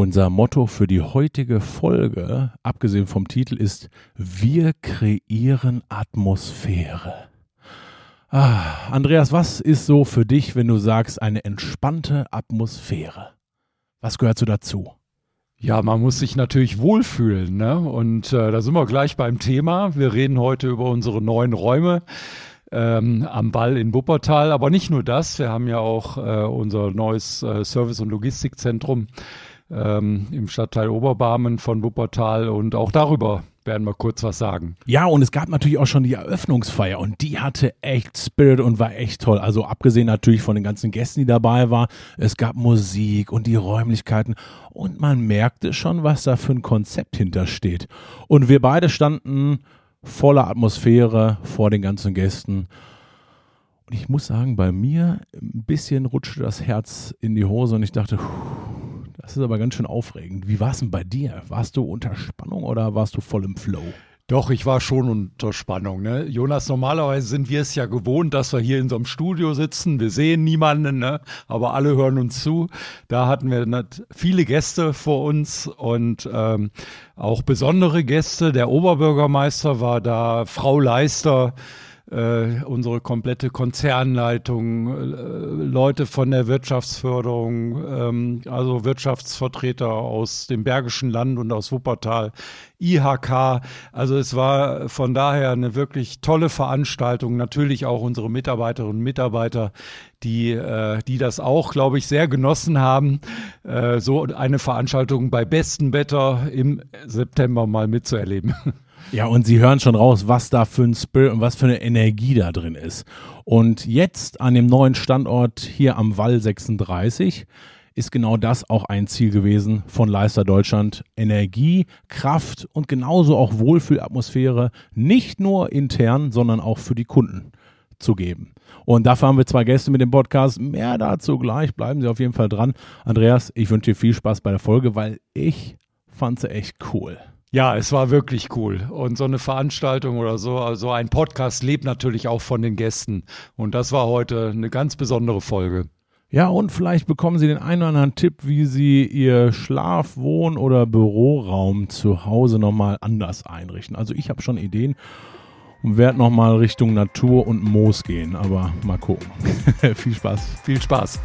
Unser Motto für die heutige Folge, abgesehen vom Titel, ist Wir kreieren Atmosphäre. Ah, Andreas, was ist so für dich, wenn du sagst, eine entspannte Atmosphäre? Was gehört so dazu? Ja, man muss sich natürlich wohlfühlen, ne? Und äh, da sind wir gleich beim Thema. Wir reden heute über unsere neuen Räume ähm, am Ball in Wuppertal. Aber nicht nur das, wir haben ja auch äh, unser neues äh, Service- und Logistikzentrum ähm, im Stadtteil Oberbarmen von Wuppertal und auch darüber werden wir kurz was sagen. Ja, und es gab natürlich auch schon die Eröffnungsfeier und die hatte echt Spirit und war echt toll. Also abgesehen natürlich von den ganzen Gästen, die dabei waren, es gab Musik und die Räumlichkeiten und man merkte schon, was da für ein Konzept hintersteht. Und wir beide standen voller Atmosphäre vor den ganzen Gästen. Und ich muss sagen, bei mir ein bisschen rutschte das Herz in die Hose und ich dachte, das ist aber ganz schön aufregend. Wie war es denn bei dir? Warst du unter Spannung oder warst du voll im Flow? Doch, ich war schon unter Spannung. Ne? Jonas, normalerweise sind wir es ja gewohnt, dass wir hier in so einem Studio sitzen. Wir sehen niemanden, ne? aber alle hören uns zu. Da hatten wir viele Gäste vor uns und ähm, auch besondere Gäste. Der Oberbürgermeister war da, Frau Leister, äh, unsere komplette Konzernleitung, äh, Leute von der Wirtschaftsförderung, ähm, also Wirtschaftsvertreter aus dem Bergischen Land und aus Wuppertal, IHK. Also es war von daher eine wirklich tolle Veranstaltung. Natürlich auch unsere Mitarbeiterinnen und Mitarbeiter, die, äh, die das auch, glaube ich, sehr genossen haben, so eine Veranstaltung bei bestem Wetter im September mal mitzuerleben. Ja, und Sie hören schon raus, was da für ein Spirit und was für eine Energie da drin ist. Und jetzt an dem neuen Standort hier am Wall 36 ist genau das auch ein Ziel gewesen von Leister Deutschland. Energie, Kraft und genauso auch Wohlfühlatmosphäre nicht nur intern, sondern auch für die Kunden zu geben. Und dafür haben wir zwei Gäste mit dem Podcast. Mehr dazu gleich. Bleiben Sie auf jeden Fall dran. Andreas, ich wünsche dir viel Spaß bei der Folge, weil ich fand sie echt cool. Ja, es war wirklich cool. Und so eine Veranstaltung oder so, also ein Podcast lebt natürlich auch von den Gästen. Und das war heute eine ganz besondere Folge. Ja, und vielleicht bekommen Sie den einen oder anderen Tipp, wie Sie Ihr Schlaf-, Wohn- oder Büroraum zu Hause nochmal anders einrichten. Also ich habe schon Ideen und werde nochmal Richtung Natur und Moos gehen. Aber mal gucken. Viel Spaß. Viel Spaß.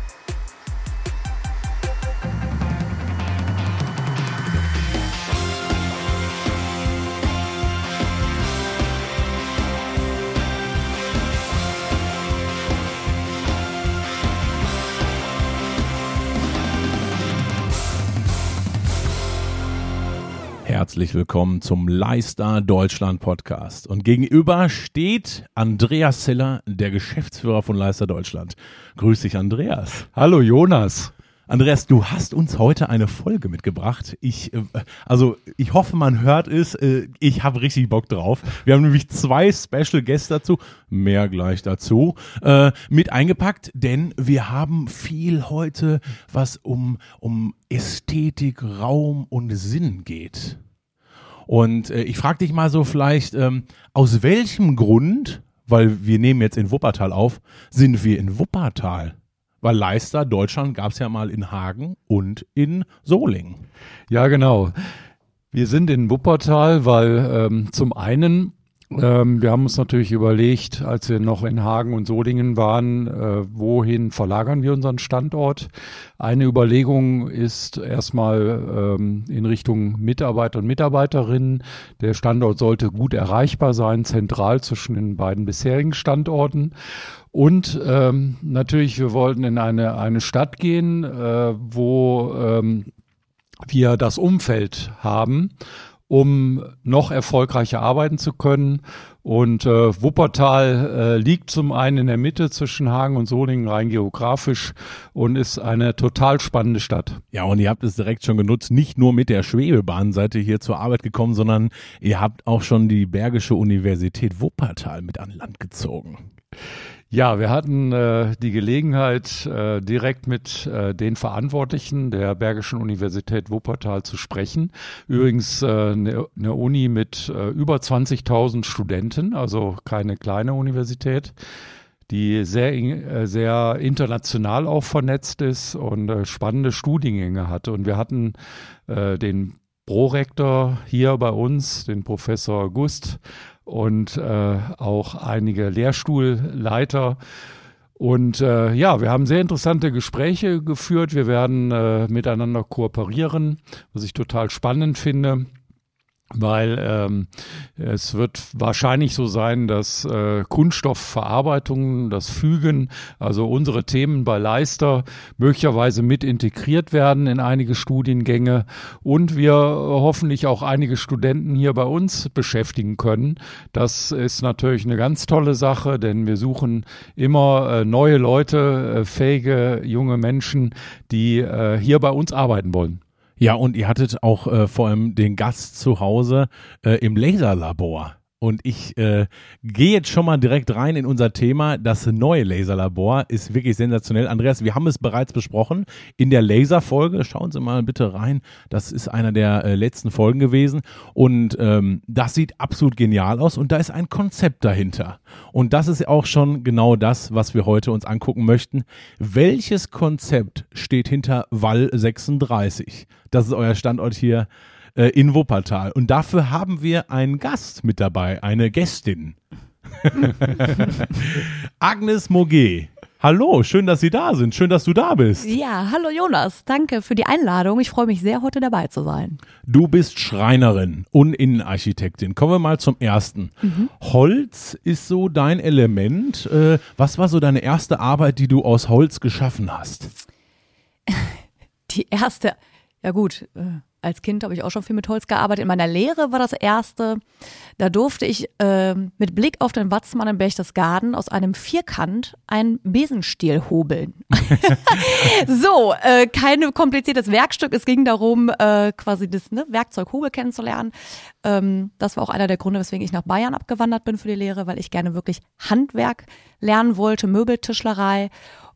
Herzlich willkommen zum Leister Deutschland Podcast. Und gegenüber steht Andreas Zeller, der Geschäftsführer von Leister Deutschland. Grüß dich, Andreas. Hallo, Jonas. Andreas, du hast uns heute eine Folge mitgebracht. Ich, äh, also ich hoffe, man hört es. Äh, ich habe richtig Bock drauf. Wir haben nämlich zwei Special Guests dazu, mehr gleich dazu, äh, mit eingepackt, denn wir haben viel heute, was um, um Ästhetik, Raum und Sinn geht. Und äh, ich frage dich mal so vielleicht, ähm, aus welchem Grund, weil wir nehmen jetzt in Wuppertal auf, sind wir in Wuppertal? Weil Leister, Deutschland, gab es ja mal in Hagen und in Solingen. Ja, genau. Wir sind in Wuppertal, weil ähm, zum einen ähm, wir haben uns natürlich überlegt, als wir noch in Hagen und Solingen waren, äh, wohin verlagern wir unseren Standort. Eine Überlegung ist erstmal ähm, in Richtung Mitarbeiter und Mitarbeiterinnen. Der Standort sollte gut erreichbar sein, zentral zwischen den beiden bisherigen Standorten. Und ähm, natürlich, wir wollten in eine, eine Stadt gehen, äh, wo ähm, wir das Umfeld haben um noch erfolgreicher arbeiten zu können. Und äh, Wuppertal äh, liegt zum einen in der Mitte zwischen Hagen und Solingen rein geografisch und ist eine total spannende Stadt. Ja, und ihr habt es direkt schon genutzt, nicht nur mit der Schwebebahn seid ihr hier zur Arbeit gekommen, sondern ihr habt auch schon die Bergische Universität Wuppertal mit an Land gezogen. Ja, wir hatten äh, die Gelegenheit, äh, direkt mit äh, den Verantwortlichen der Bergischen Universität Wuppertal zu sprechen. Übrigens äh, eine, eine Uni mit äh, über 20.000 Studenten, also keine kleine Universität die sehr, äh, sehr international auch vernetzt ist und spannende Studiengänge hatte. Und wir hatten den Prorektor hier bei uns, den Professor Gust und äh, auch einige Lehrstuhlleiter. Und äh, ja, wir haben sehr interessante Gespräche geführt. Wir werden äh, miteinander kooperieren, was ich total spannend finde weil ähm, es wird wahrscheinlich so sein, dass äh, Kunststoffverarbeitung, das Fügen, also unsere Themen bei Leister möglicherweise mit integriert werden in einige Studiengänge und wir hoffentlich auch einige Studenten hier bei uns beschäftigen können. Das ist natürlich eine ganz tolle Sache, denn wir suchen immer äh, neue Leute, äh, fähige junge Menschen, die äh, hier bei uns arbeiten wollen. Ja, und ihr hattet auch äh, vor allem den Gast zu Hause äh, im Laserlabor. Und ich äh, gehe jetzt schon mal direkt rein in unser Thema. Das neue Laserlabor ist wirklich sensationell. Andreas, wir haben es bereits besprochen in der Laserfolge. Schauen Sie mal bitte rein. Das ist einer der äh, letzten Folgen gewesen. Und ähm, das sieht absolut genial aus. Und da ist ein Konzept dahinter. Und das ist auch schon genau das, was wir heute uns angucken möchten. Welches Konzept steht hinter Wall 36? Das ist euer Standort hier äh, in Wuppertal. Und dafür haben wir einen Gast mit dabei, eine Gästin. Agnes Moget. Hallo, schön, dass Sie da sind. Schön, dass du da bist. Ja, hallo Jonas. Danke für die Einladung. Ich freue mich sehr, heute dabei zu sein. Du bist Schreinerin und Innenarchitektin. Kommen wir mal zum ersten. Mhm. Holz ist so dein Element. Äh, was war so deine erste Arbeit, die du aus Holz geschaffen hast? Die erste, ja gut, äh, als Kind habe ich auch schon viel mit Holz gearbeitet. In meiner Lehre war das erste, da durfte ich äh, mit Blick auf den Watzmann in Berchtesgaden aus einem Vierkant einen Besenstiel hobeln. so, äh, kein kompliziertes Werkstück. Es ging darum, äh, quasi das ne, Werkzeug Hobel kennenzulernen. Ähm, das war auch einer der Gründe, weswegen ich nach Bayern abgewandert bin für die Lehre, weil ich gerne wirklich Handwerk lernen wollte, Möbeltischlerei.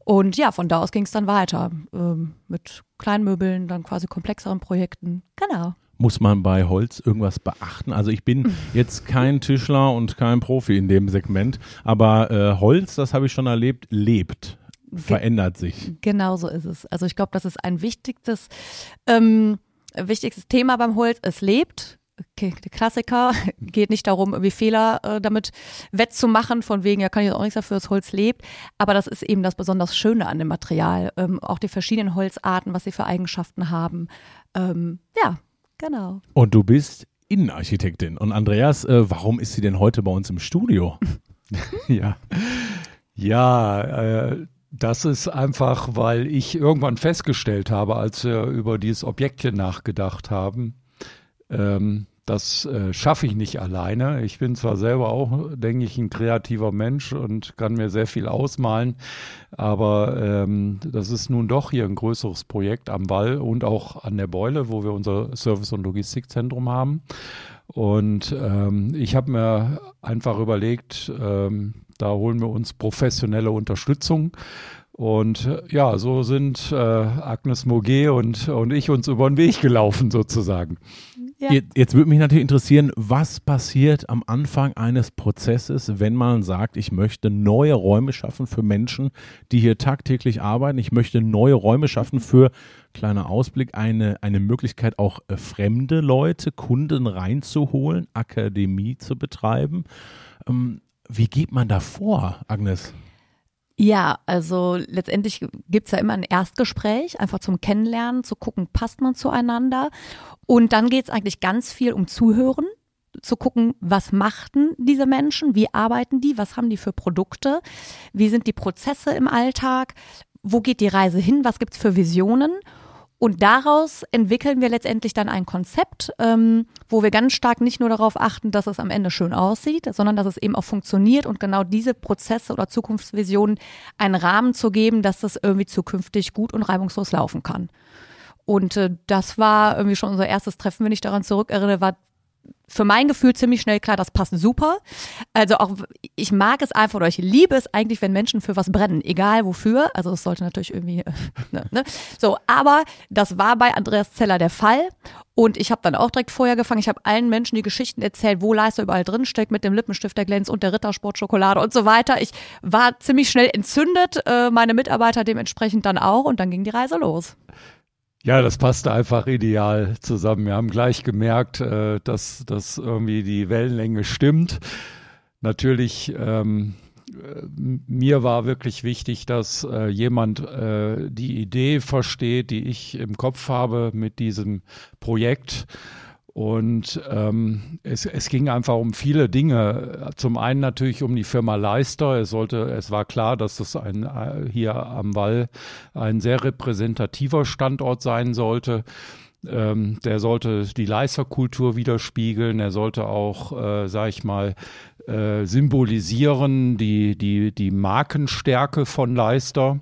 Und ja, von da aus ging es dann weiter ähm, mit Kleinmöbeln, dann quasi komplexeren Projekten. Genau. Muss man bei Holz irgendwas beachten? Also ich bin jetzt kein Tischler und kein Profi in dem Segment, aber äh, Holz, das habe ich schon erlebt, lebt verändert sich. Genau so ist es. Also ich glaube, das ist ein wichtigstes, ähm, wichtigstes Thema beim Holz. Es lebt, Klassiker, geht nicht darum, irgendwie Fehler äh, damit wettzumachen, von wegen, ja, kann ich auch nichts dafür, das Holz lebt. Aber das ist eben das besonders Schöne an dem Material. Ähm, auch die verschiedenen Holzarten, was sie für Eigenschaften haben. Ähm, ja, genau. Und du bist Innenarchitektin. Und Andreas, äh, warum ist sie denn heute bei uns im Studio? ja. Ja, äh, das ist einfach, weil ich irgendwann festgestellt habe, als wir über dieses Objektchen nachgedacht haben, ähm, das äh, schaffe ich nicht alleine. Ich bin zwar selber auch, denke ich, ein kreativer Mensch und kann mir sehr viel ausmalen, aber ähm, das ist nun doch hier ein größeres Projekt am Wall und auch an der Beule, wo wir unser Service- und Logistikzentrum haben. Und ähm, ich habe mir einfach überlegt, ähm, da holen wir uns professionelle Unterstützung. Und äh, ja, so sind äh, Agnes Moget und, und ich uns über den Weg gelaufen sozusagen. Ja. Jetzt, jetzt würde mich natürlich interessieren, was passiert am Anfang eines Prozesses, wenn man sagt, ich möchte neue Räume schaffen für Menschen, die hier tagtäglich arbeiten. Ich möchte neue Räume schaffen für, kleiner Ausblick, eine, eine Möglichkeit auch äh, fremde Leute, Kunden reinzuholen, Akademie zu betreiben. Ähm, wie geht man da vor, Agnes? Ja, also letztendlich gibt's ja immer ein Erstgespräch, einfach zum Kennenlernen, zu gucken, passt man zueinander. Und dann geht's eigentlich ganz viel um Zuhören, zu gucken, was machten diese Menschen, wie arbeiten die, was haben die für Produkte, wie sind die Prozesse im Alltag, wo geht die Reise hin, was gibt's für Visionen und daraus entwickeln wir letztendlich dann ein Konzept, ähm, wo wir ganz stark nicht nur darauf achten, dass es am Ende schön aussieht, sondern dass es eben auch funktioniert und genau diese Prozesse oder Zukunftsvisionen einen Rahmen zu geben, dass das irgendwie zukünftig gut und reibungslos laufen kann. Und äh, das war irgendwie schon unser erstes Treffen, wenn ich daran zurückerinnere, war für mein Gefühl ziemlich schnell klar, das passt super. Also auch, ich mag es einfach oder ich liebe es eigentlich, wenn Menschen für was brennen, egal wofür. Also es sollte natürlich irgendwie, ne, ne? so, aber das war bei Andreas Zeller der Fall. Und ich habe dann auch direkt vorher gefangen. Ich habe allen Menschen die Geschichten erzählt, wo Leister überall drin steckt mit dem Lippenstift, der glänzt und der Rittersportschokolade und so weiter. Ich war ziemlich schnell entzündet, äh, meine Mitarbeiter dementsprechend dann auch und dann ging die Reise los. Ja, das passte einfach ideal zusammen. Wir haben gleich gemerkt, äh, dass, dass irgendwie die Wellenlänge stimmt. Natürlich, ähm, äh, mir war wirklich wichtig, dass äh, jemand äh, die Idee versteht, die ich im Kopf habe mit diesem Projekt und ähm, es, es ging einfach um viele Dinge. Zum einen natürlich um die Firma Leister. Es sollte, es war klar, dass es ein, äh, hier am Wall ein sehr repräsentativer Standort sein sollte. Ähm, der sollte die Leisterkultur widerspiegeln. Er sollte auch, äh, sag ich mal, äh, symbolisieren die, die, die Markenstärke von Leister.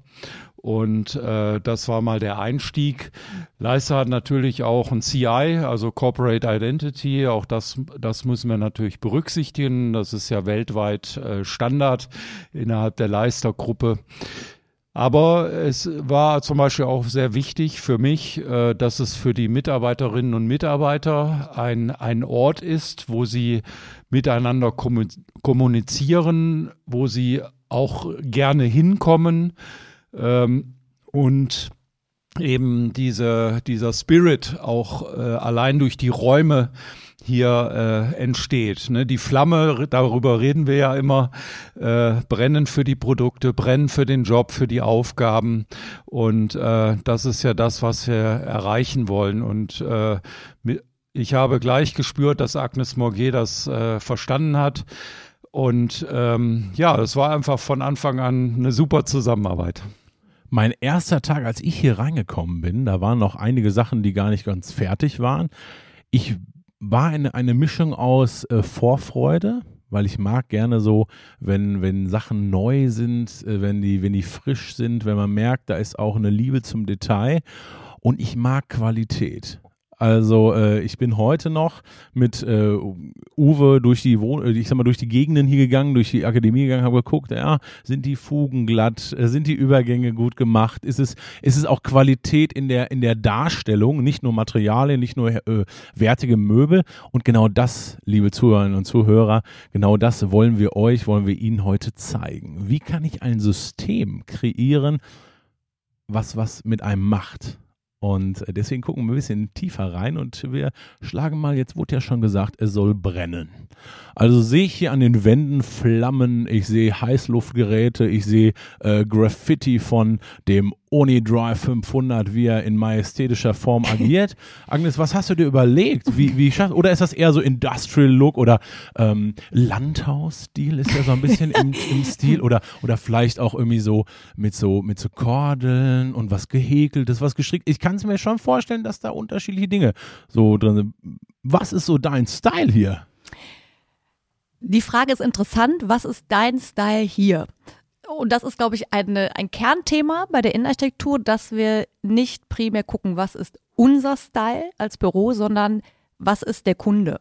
Und äh, das war mal der Einstieg. Leister hat natürlich auch ein CI, also Corporate Identity. Auch das, das müssen wir natürlich berücksichtigen. Das ist ja weltweit äh, Standard innerhalb der Leister-Gruppe. Aber es war zum Beispiel auch sehr wichtig für mich, äh, dass es für die Mitarbeiterinnen und Mitarbeiter ein, ein Ort ist, wo sie miteinander kommunizieren, wo sie auch gerne hinkommen ähm, und eben diese, dieser Spirit auch äh, allein durch die Räume hier äh, entsteht. Ne? Die Flamme, darüber reden wir ja immer, äh, brennen für die Produkte, brennen für den Job, für die Aufgaben. Und äh, das ist ja das, was wir erreichen wollen. Und äh, ich habe gleich gespürt, dass Agnes Morget das äh, verstanden hat. Und ähm, ja, es war einfach von Anfang an eine super Zusammenarbeit. Mein erster Tag, als ich hier reingekommen bin, da waren noch einige Sachen, die gar nicht ganz fertig waren. Ich war eine, eine Mischung aus äh, Vorfreude, weil ich mag gerne so, wenn, wenn Sachen neu sind, äh, wenn, die, wenn die frisch sind, wenn man merkt, da ist auch eine Liebe zum Detail. Und ich mag Qualität. Also äh, ich bin heute noch mit äh, Uwe durch die Wohn äh, ich sag mal durch die Gegenden hier gegangen, durch die Akademie gegangen, habe geguckt, ja, sind die Fugen glatt, äh, sind die Übergänge gut gemacht, ist es ist es auch Qualität in der in der Darstellung, nicht nur Materialien, nicht nur äh, wertige Möbel und genau das, liebe Zuhörerinnen und Zuhörer, genau das wollen wir euch, wollen wir Ihnen heute zeigen. Wie kann ich ein System kreieren, was was mit einem macht? Und deswegen gucken wir ein bisschen tiefer rein und wir schlagen mal, jetzt wurde ja schon gesagt, es soll brennen. Also sehe ich hier an den Wänden Flammen, ich sehe Heißluftgeräte, ich sehe äh, Graffiti von dem Onidrive 500, wie er in majestätischer Form agiert. Agnes, was hast du dir überlegt? Wie, wie schaffst, oder ist das eher so Industrial Look oder ähm, Landhaus-Stil ist ja so ein bisschen im, im Stil oder, oder vielleicht auch irgendwie so mit so mit so Kordeln und was gehäkeltes, was gestrickt. Ich kann es mir schon vorstellen, dass da unterschiedliche Dinge so drin sind. Was ist so dein Style hier? Die Frage ist interessant. Was ist dein Style hier? Und das ist, glaube ich, eine, ein Kernthema bei der Innenarchitektur, dass wir nicht primär gucken, was ist unser Style als Büro, sondern was ist der Kunde.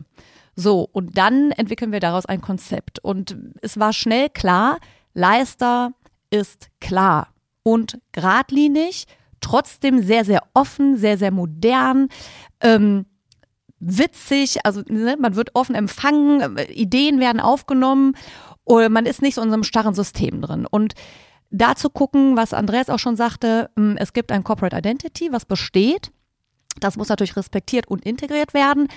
So, und dann entwickeln wir daraus ein Konzept. Und es war schnell klar, Leister ist klar und geradlinig, trotzdem sehr, sehr offen, sehr, sehr modern. Ähm, witzig, also ne, man wird offen empfangen, Ideen werden aufgenommen oder man ist nicht so in so einem starren System drin. Und da zu gucken, was Andreas auch schon sagte, hm, es gibt ein Corporate Identity, was besteht. Das muss natürlich respektiert und integriert werden.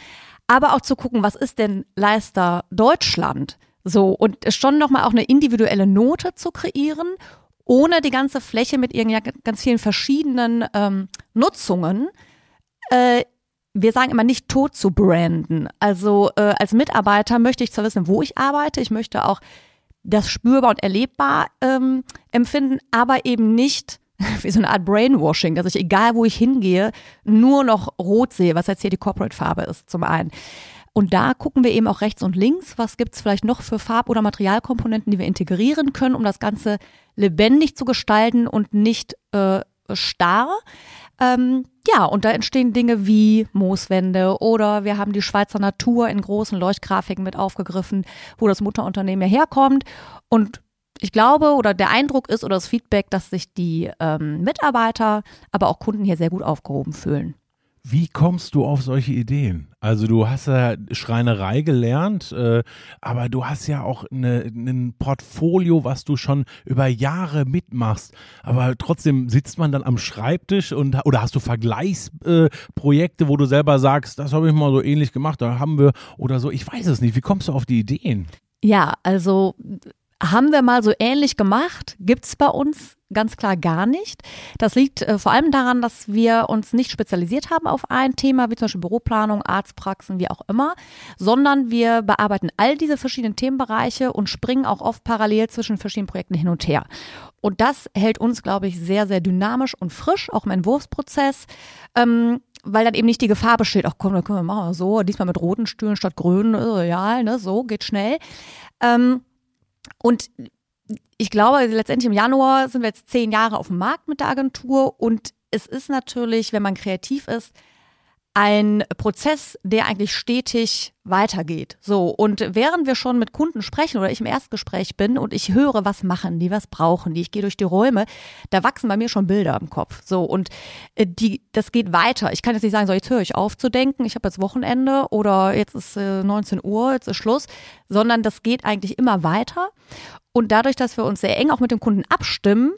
Aber auch zu gucken, was ist denn Leister Deutschland? So, und schon nochmal auch eine individuelle Note zu kreieren, ohne die ganze Fläche mit ihren ganz vielen verschiedenen ähm, Nutzungen äh, wir sagen immer nicht tot zu branden. Also äh, als Mitarbeiter möchte ich zwar wissen, wo ich arbeite, ich möchte auch das spürbar und erlebbar ähm, empfinden, aber eben nicht wie so eine Art Brainwashing, dass ich egal wo ich hingehe, nur noch rot sehe, was jetzt hier die Corporate-Farbe ist zum einen. Und da gucken wir eben auch rechts und links, was gibt's vielleicht noch für Farb- oder Materialkomponenten, die wir integrieren können, um das Ganze lebendig zu gestalten und nicht äh, starr. Ähm, ja, und da entstehen Dinge wie Mooswände oder wir haben die Schweizer Natur in großen Leuchtgrafiken mit aufgegriffen, wo das Mutterunternehmen ja herkommt. Und ich glaube oder der Eindruck ist oder das Feedback, dass sich die ähm, Mitarbeiter, aber auch Kunden hier sehr gut aufgehoben fühlen. Wie kommst du auf solche Ideen? Also du hast ja Schreinerei gelernt, äh, aber du hast ja auch ein Portfolio, was du schon über Jahre mitmachst. Aber trotzdem sitzt man dann am Schreibtisch und oder hast du Vergleichsprojekte, äh, wo du selber sagst, das habe ich mal so ähnlich gemacht, da haben wir oder so. Ich weiß es nicht. Wie kommst du auf die Ideen? Ja, also haben wir mal so ähnlich gemacht, gibt es bei uns ganz klar gar nicht. Das liegt äh, vor allem daran, dass wir uns nicht spezialisiert haben auf ein Thema, wie zum Beispiel Büroplanung, Arztpraxen, wie auch immer, sondern wir bearbeiten all diese verschiedenen Themenbereiche und springen auch oft parallel zwischen verschiedenen Projekten hin und her. Und das hält uns, glaube ich, sehr, sehr dynamisch und frisch, auch im Entwurfsprozess. Ähm, weil dann eben nicht die Gefahr besteht, ach komm, dann können wir machen so, diesmal mit roten Stühlen statt grünen, ja, ne, so, geht schnell. Ähm, und ich glaube, letztendlich im Januar sind wir jetzt zehn Jahre auf dem Markt mit der Agentur und es ist natürlich, wenn man kreativ ist, ein Prozess, der eigentlich stetig weitergeht. So, und während wir schon mit Kunden sprechen oder ich im Erstgespräch bin und ich höre, was machen die, was brauchen die, ich gehe durch die Räume, da wachsen bei mir schon Bilder im Kopf. So, und äh, die, das geht weiter. Ich kann jetzt nicht sagen, so, jetzt höre ich auf zu denken, ich habe jetzt Wochenende oder jetzt ist äh, 19 Uhr, jetzt ist Schluss, sondern das geht eigentlich immer weiter. Und dadurch, dass wir uns sehr eng auch mit dem Kunden abstimmen,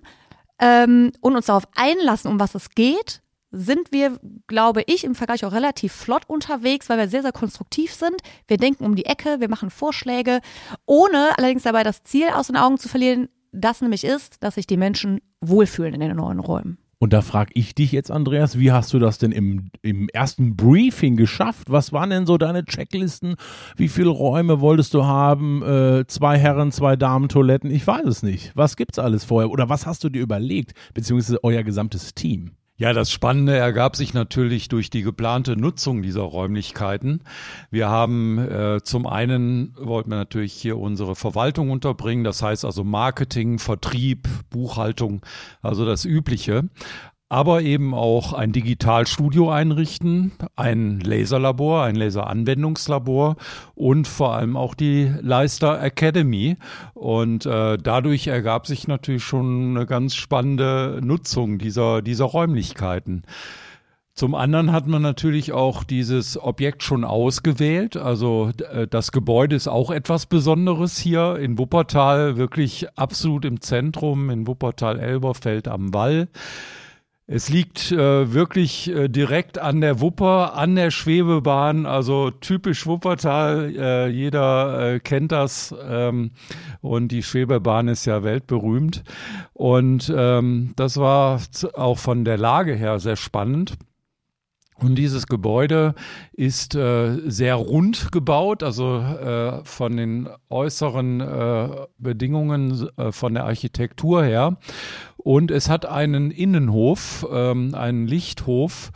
ähm, und uns darauf einlassen, um was es geht, sind wir, glaube ich, im Vergleich auch relativ flott unterwegs, weil wir sehr, sehr konstruktiv sind. Wir denken um die Ecke, wir machen Vorschläge, ohne allerdings dabei das Ziel aus den Augen zu verlieren, das nämlich ist, dass sich die Menschen wohlfühlen in den neuen Räumen. Und da frage ich dich jetzt, Andreas, wie hast du das denn im, im ersten Briefing geschafft? Was waren denn so deine Checklisten? Wie viele Räume wolltest du haben? Äh, zwei Herren, zwei Damen, Toiletten? Ich weiß es nicht. Was gibt's alles vorher? Oder was hast du dir überlegt? Beziehungsweise euer gesamtes Team? Ja, das Spannende ergab sich natürlich durch die geplante Nutzung dieser Räumlichkeiten. Wir haben äh, zum einen wollten wir natürlich hier unsere Verwaltung unterbringen, das heißt also Marketing, Vertrieb, Buchhaltung, also das Übliche aber eben auch ein Digitalstudio einrichten, ein Laserlabor, ein Laseranwendungslabor und vor allem auch die Leister Academy. Und äh, dadurch ergab sich natürlich schon eine ganz spannende Nutzung dieser, dieser Räumlichkeiten. Zum anderen hat man natürlich auch dieses Objekt schon ausgewählt. Also äh, das Gebäude ist auch etwas Besonderes hier in Wuppertal, wirklich absolut im Zentrum, in Wuppertal-Elberfeld am Wall. Es liegt äh, wirklich äh, direkt an der Wupper, an der Schwebebahn, also typisch Wuppertal. Äh, jeder äh, kennt das ähm, und die Schwebebahn ist ja weltberühmt. Und ähm, das war auch von der Lage her sehr spannend. Und dieses Gebäude ist äh, sehr rund gebaut, also äh, von den äußeren äh, Bedingungen, äh, von der Architektur her. Und es hat einen Innenhof, ähm, einen Lichthof,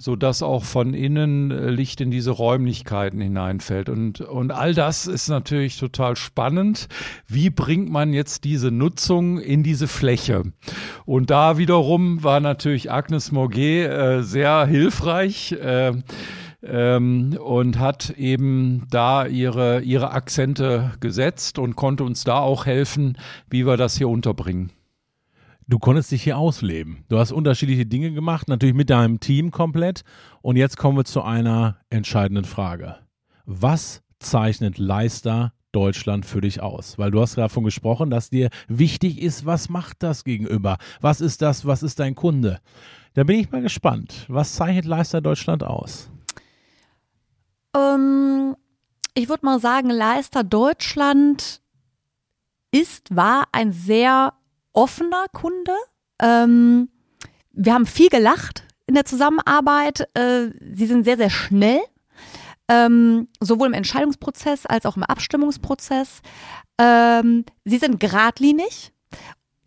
so dass auch von innen äh, Licht in diese Räumlichkeiten hineinfällt. Und, und all das ist natürlich total spannend. Wie bringt man jetzt diese Nutzung in diese Fläche? Und da wiederum war natürlich Agnes Morget äh, sehr hilfreich. Äh, ähm, und hat eben da ihre, ihre Akzente gesetzt und konnte uns da auch helfen, wie wir das hier unterbringen. Du konntest dich hier ausleben. Du hast unterschiedliche Dinge gemacht, natürlich mit deinem Team komplett. Und jetzt kommen wir zu einer entscheidenden Frage. Was zeichnet Leister Deutschland für dich aus? Weil du hast davon gesprochen, dass dir wichtig ist, was macht das gegenüber? Was ist das? Was ist dein Kunde? Da bin ich mal gespannt. Was zeichnet Leister Deutschland aus? Ähm, ich würde mal sagen, Leister Deutschland ist, war ein sehr offener Kunde. Ähm, wir haben viel gelacht in der Zusammenarbeit. Äh, sie sind sehr, sehr schnell, ähm, sowohl im Entscheidungsprozess als auch im Abstimmungsprozess. Ähm, sie sind geradlinig.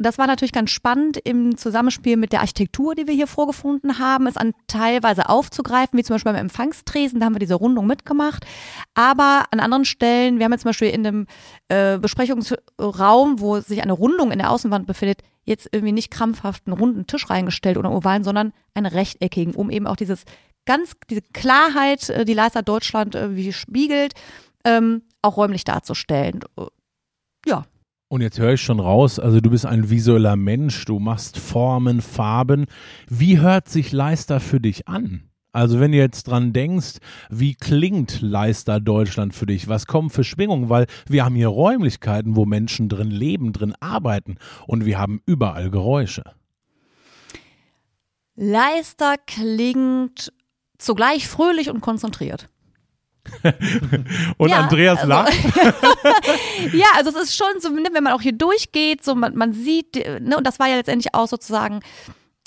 Das war natürlich ganz spannend im Zusammenspiel mit der Architektur, die wir hier vorgefunden haben, es an teilweise aufzugreifen, wie zum Beispiel beim Empfangstresen, da haben wir diese Rundung mitgemacht. Aber an anderen Stellen, wir haben jetzt zum Beispiel in einem äh, Besprechungsraum, wo sich eine Rundung in der Außenwand befindet, jetzt irgendwie nicht krampfhaft einen runden Tisch reingestellt oder ovalen, sondern einen rechteckigen, um eben auch dieses ganz, diese Klarheit, äh, die Leister Deutschland irgendwie spiegelt, ähm, auch räumlich darzustellen. Ja. Und jetzt höre ich schon raus, also du bist ein visueller Mensch, du machst Formen, Farben. Wie hört sich Leister für dich an? Also wenn du jetzt dran denkst, wie klingt Leister Deutschland für dich? Was kommen für Schwingungen? Weil wir haben hier Räumlichkeiten, wo Menschen drin leben, drin arbeiten und wir haben überall Geräusche. Leister klingt zugleich fröhlich und konzentriert. und ja, Andreas also, lacht. ja, also es ist schon so, ne, wenn man auch hier durchgeht, so man, man sieht, ne, und das war ja letztendlich auch sozusagen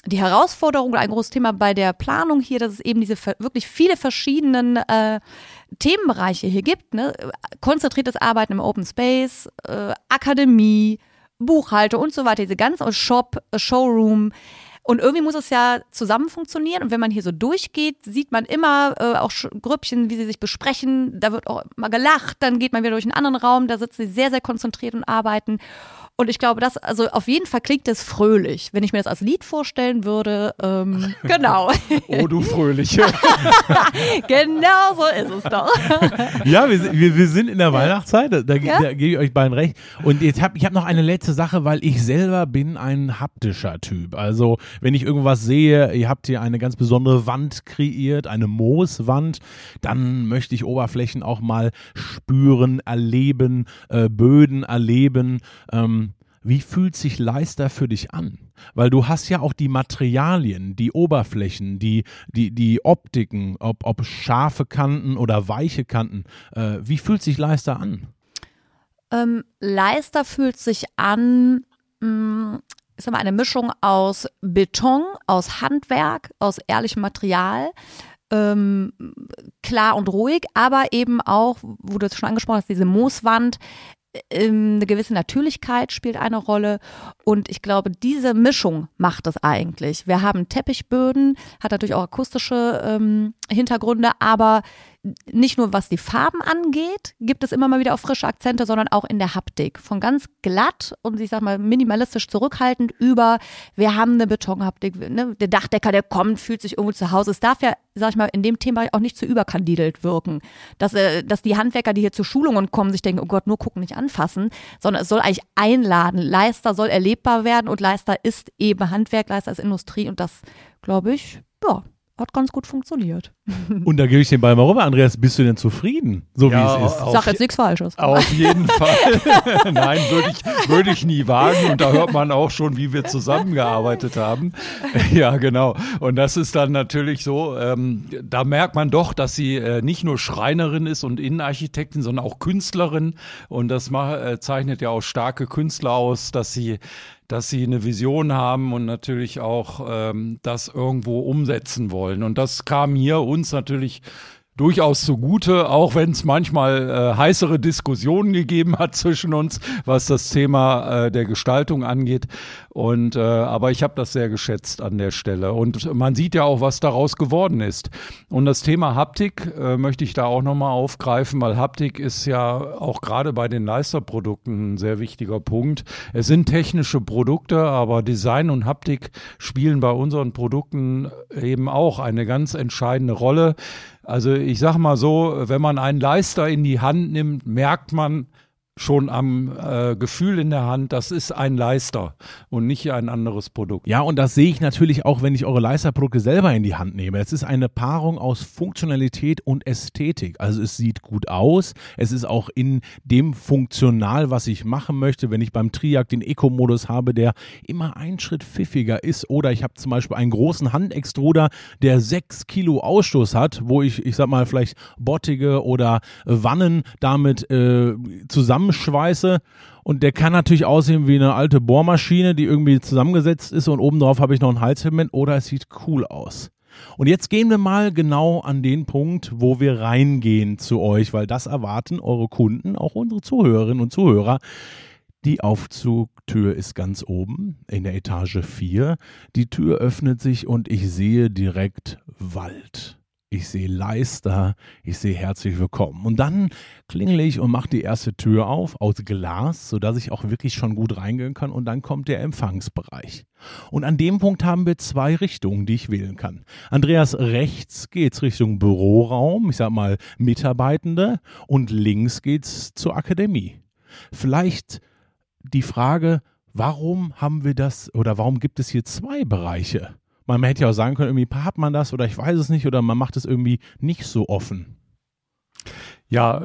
die Herausforderung oder ein großes Thema bei der Planung hier, dass es eben diese wirklich viele verschiedenen äh, Themenbereiche hier gibt. Ne? Konzentriertes Arbeiten im Open Space, äh, Akademie, Buchhaltung und so weiter, diese ganze Shop, Showroom. Und irgendwie muss es ja zusammen funktionieren. Und wenn man hier so durchgeht, sieht man immer äh, auch Grüppchen, wie sie sich besprechen. Da wird auch mal gelacht. Dann geht man wieder durch einen anderen Raum. Da sitzen sie sehr, sehr konzentriert und arbeiten. Und ich glaube, das, also auf jeden Fall klingt es fröhlich. Wenn ich mir das als Lied vorstellen würde, ähm, genau. oh, du Fröhliche. genau so ist es doch. ja, wir, wir, wir sind in der Weihnachtszeit, da, ja? da gebe ich euch beiden recht. Und jetzt hab, ich habe noch eine letzte Sache, weil ich selber bin ein haptischer Typ. Also, wenn ich irgendwas sehe, ihr habt hier eine ganz besondere Wand kreiert, eine Mooswand, dann möchte ich Oberflächen auch mal spüren, erleben, äh, Böden erleben. Ähm, wie fühlt sich Leister für dich an? Weil du hast ja auch die Materialien, die Oberflächen, die, die, die Optiken, ob, ob scharfe Kanten oder weiche Kanten. Äh, wie fühlt sich Leister an? Ähm, Leister fühlt sich an, mh, mm, ist immer eine Mischung aus Beton, aus Handwerk, aus ehrlichem Material. Ähm, klar und ruhig, aber eben auch, wo du es schon angesprochen hast, diese Mooswand, ähm, eine gewisse Natürlichkeit spielt eine Rolle und ich glaube, diese Mischung macht es eigentlich. Wir haben Teppichböden, hat natürlich auch akustische ähm, Hintergründe, aber nicht nur was die Farben angeht, gibt es immer mal wieder auch frische Akzente, sondern auch in der Haptik. Von ganz glatt und ich sag mal minimalistisch zurückhaltend über, wir haben eine Betonhaptik, ne? der Dachdecker, der kommt, fühlt sich irgendwo zu Hause. Es darf ja, sag ich mal, in dem Thema auch nicht zu überkandidelt wirken. Dass, äh, dass die Handwerker, die hier zu Schulungen kommen, sich denken, oh Gott, nur gucken, nicht anfassen, sondern es soll eigentlich einladen. Leister soll erlebbar werden und Leister ist eben Handwerk, Leister ist Industrie und das, glaube ich, ja, hat ganz gut funktioniert. Und da gebe ich den Ball mal rüber. Andreas, bist du denn zufrieden, so ja, wie es ist? Ich sag jetzt nichts Falsches. Auf jeden Fall. Nein, würde ich, würde ich nie wagen. Und da hört man auch schon, wie wir zusammengearbeitet haben. Ja, genau. Und das ist dann natürlich so, ähm, da merkt man doch, dass sie äh, nicht nur Schreinerin ist und Innenarchitektin, sondern auch Künstlerin. Und das macht, äh, zeichnet ja auch starke Künstler aus, dass sie dass sie eine Vision haben und natürlich auch ähm, das irgendwo umsetzen wollen. Und das kam hier uns natürlich durchaus zugute, auch wenn es manchmal äh, heißere Diskussionen gegeben hat zwischen uns, was das Thema äh, der Gestaltung angeht. Und äh, aber ich habe das sehr geschätzt an der Stelle. Und man sieht ja auch, was daraus geworden ist. Und das Thema Haptik äh, möchte ich da auch nochmal aufgreifen, weil Haptik ist ja auch gerade bei den Leisterprodukten ein sehr wichtiger Punkt. Es sind technische Produkte, aber Design und Haptik spielen bei unseren Produkten eben auch eine ganz entscheidende Rolle. Also ich sag mal so, wenn man einen Leister in die Hand nimmt, merkt man, schon am äh, Gefühl in der Hand, das ist ein Leister und nicht ein anderes Produkt. Ja, und das sehe ich natürlich auch, wenn ich eure Leisterprodukte selber in die Hand nehme. Es ist eine Paarung aus Funktionalität und Ästhetik. Also es sieht gut aus, es ist auch in dem funktional, was ich machen möchte. Wenn ich beim Triac den Eco-Modus habe, der immer einen Schritt pfiffiger ist oder ich habe zum Beispiel einen großen Handextruder, der sechs Kilo Ausstoß hat, wo ich, ich sag mal, vielleicht Bottige oder Wannen damit äh, zusammen zusammenschweiße und der kann natürlich aussehen wie eine alte Bohrmaschine, die irgendwie zusammengesetzt ist und obendrauf habe ich noch ein Halselement oder es sieht cool aus. Und jetzt gehen wir mal genau an den Punkt, wo wir reingehen zu euch, weil das erwarten eure Kunden, auch unsere Zuhörerinnen und Zuhörer. Die Aufzugtür ist ganz oben in der Etage 4. Die Tür öffnet sich und ich sehe direkt Wald. Ich sehe Leister, ich sehe herzlich willkommen. Und dann klingele ich und mache die erste Tür auf aus Glas, sodass ich auch wirklich schon gut reingehen kann. Und dann kommt der Empfangsbereich. Und an dem Punkt haben wir zwei Richtungen, die ich wählen kann. Andreas, rechts geht's Richtung Büroraum, ich sag mal Mitarbeitende, und links geht's zur Akademie. Vielleicht die Frage, warum haben wir das oder warum gibt es hier zwei Bereiche? Man hätte ja auch sagen können, irgendwie hat man das oder ich weiß es nicht oder man macht es irgendwie nicht so offen. Ja,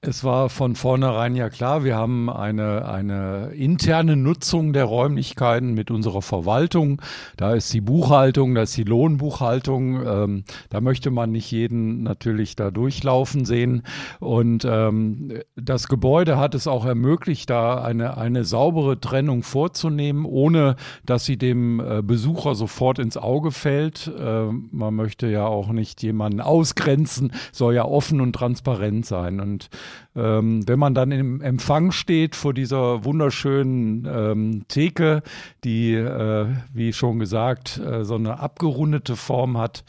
es war von vornherein ja klar, wir haben eine, eine interne Nutzung der Räumlichkeiten mit unserer Verwaltung. Da ist die Buchhaltung, da ist die Lohnbuchhaltung. Ähm, da möchte man nicht jeden natürlich da durchlaufen sehen. Und ähm, das Gebäude hat es auch ermöglicht, da eine, eine saubere Trennung vorzunehmen, ohne dass sie dem äh, Besucher sofort ins Auge fällt. Äh, man möchte ja auch nicht jemanden ausgrenzen, soll ja offen und transparent sein. Und ähm, wenn man dann im Empfang steht vor dieser wunderschönen ähm, Theke, die, äh, wie schon gesagt, äh, so eine abgerundete Form hat,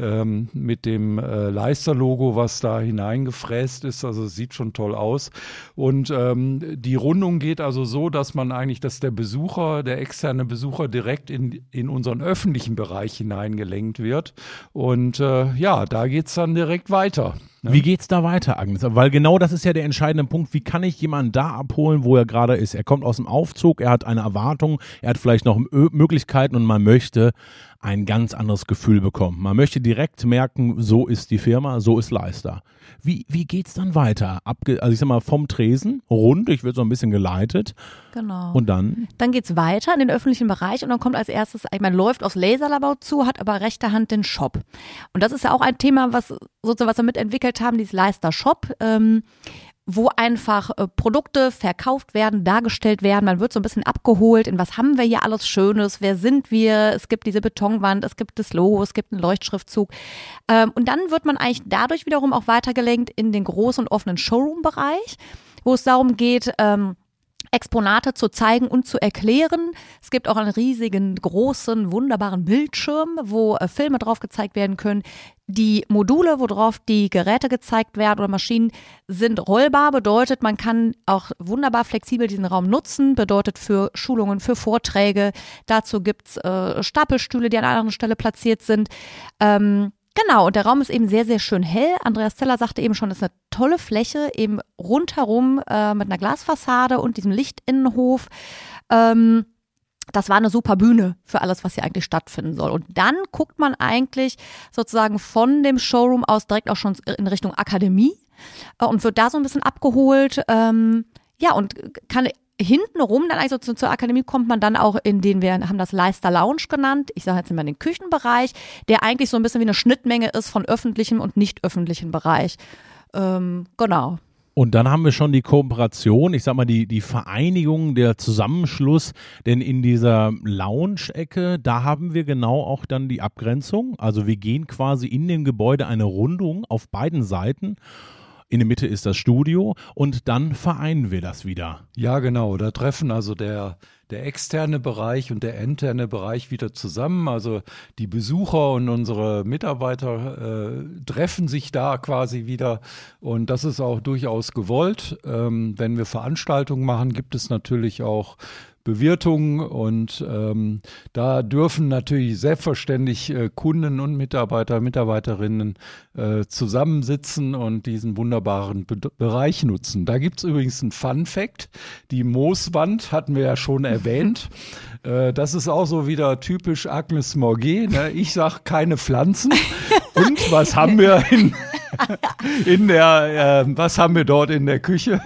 ähm, mit dem äh, Leister-Logo, was da hineingefräst ist. Also sieht schon toll aus. Und ähm, die Rundung geht also so, dass man eigentlich, dass der Besucher, der externe Besucher direkt in, in unseren öffentlichen Bereich hineingelenkt wird. Und äh, ja, da geht es dann direkt weiter. Ne? Wie geht's da weiter, Agnes? Weil genau das ist ja der entscheidende Punkt. Wie kann ich jemanden da abholen, wo er gerade ist? Er kommt aus dem Aufzug, er hat eine Erwartung, er hat vielleicht noch Möglichkeiten und man möchte ein ganz anderes Gefühl bekommen. Man möchte direkt merken, so ist die Firma, so ist Leister. Wie, wie geht's dann weiter? Abge also ich sag mal vom Tresen rund, ich werde so ein bisschen geleitet. Genau. Und dann? Dann geht's weiter in den öffentlichen Bereich und dann kommt als erstes, man läuft aufs Laserlabor zu, hat aber rechter Hand den Shop. Und das ist ja auch ein Thema, was sozusagen was wir mitentwickelt haben, dieses Leister Shop. Ähm, wo einfach äh, Produkte verkauft werden, dargestellt werden. Man wird so ein bisschen abgeholt in was haben wir hier alles Schönes, wer sind wir? Es gibt diese Betonwand, es gibt das Logo, es gibt einen Leuchtschriftzug. Ähm, und dann wird man eigentlich dadurch wiederum auch weitergelenkt in den großen und offenen Showroom-Bereich, wo es darum geht, ähm, Exponate zu zeigen und zu erklären. Es gibt auch einen riesigen, großen, wunderbaren Bildschirm, wo äh, Filme drauf gezeigt werden können. Die Module, worauf die Geräte gezeigt werden oder Maschinen, sind rollbar, bedeutet, man kann auch wunderbar flexibel diesen Raum nutzen, bedeutet für Schulungen, für Vorträge. Dazu gibt's äh, Stapelstühle, die an einer anderen Stelle platziert sind. Ähm, Genau, und der Raum ist eben sehr, sehr schön hell. Andreas Zeller sagte eben schon, es ist eine tolle Fläche, eben rundherum äh, mit einer Glasfassade und diesem Lichtinnenhof. Ähm, das war eine super Bühne für alles, was hier eigentlich stattfinden soll. Und dann guckt man eigentlich sozusagen von dem Showroom aus direkt auch schon in Richtung Akademie äh, und wird da so ein bisschen abgeholt. Ähm, ja, und kann hintenrum dann also zu, zur Akademie kommt man dann auch in den, wir haben das Leister Lounge genannt, ich sage jetzt immer den Küchenbereich, der eigentlich so ein bisschen wie eine Schnittmenge ist von öffentlichem und nicht öffentlichem Bereich. Ähm, genau. Und dann haben wir schon die Kooperation, ich sag mal, die, die Vereinigung, der Zusammenschluss, denn in dieser Lounge-Ecke, da haben wir genau auch dann die Abgrenzung. Also wir gehen quasi in dem Gebäude eine Rundung auf beiden Seiten in der Mitte ist das Studio und dann vereinen wir das wieder. Ja, genau. Da treffen also der, der externe Bereich und der interne Bereich wieder zusammen. Also die Besucher und unsere Mitarbeiter äh, treffen sich da quasi wieder. Und das ist auch durchaus gewollt. Ähm, wenn wir Veranstaltungen machen, gibt es natürlich auch Bewirtung und ähm, da dürfen natürlich selbstverständlich äh, Kunden und Mitarbeiter, Mitarbeiterinnen äh, zusammensitzen und diesen wunderbaren Be Bereich nutzen. Da gibt es übrigens einen Fun Fact. Die Mooswand hatten wir ja schon erwähnt. Äh, das ist auch so wieder typisch Agnes Morget. Ne? Ich sag keine Pflanzen. Und was haben wir in in der, äh, was haben wir dort in der Küche?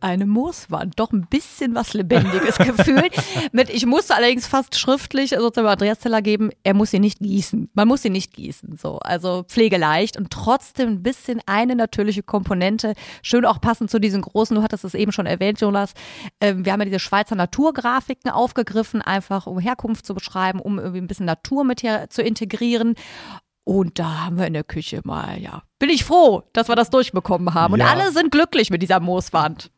Eine Mooswand, doch ein bisschen was Lebendiges gefühlt. Mit, ich musste allerdings fast schriftlich sozusagen Andreas Zeller geben, er muss sie nicht gießen. Man muss sie nicht gießen, so. Also pflegeleicht und trotzdem ein bisschen eine natürliche Komponente. Schön auch passend zu diesen großen, du hattest es eben schon erwähnt, Jonas. Ähm, wir haben ja diese Schweizer Naturgrafiken aufgegriffen, einfach um Herkunft zu beschreiben, um irgendwie ein bisschen Natur mit hier zu integrieren. Und da haben wir in der Küche mal, ja, bin ich froh, dass wir das durchbekommen haben. Und ja. alle sind glücklich mit dieser Mooswand.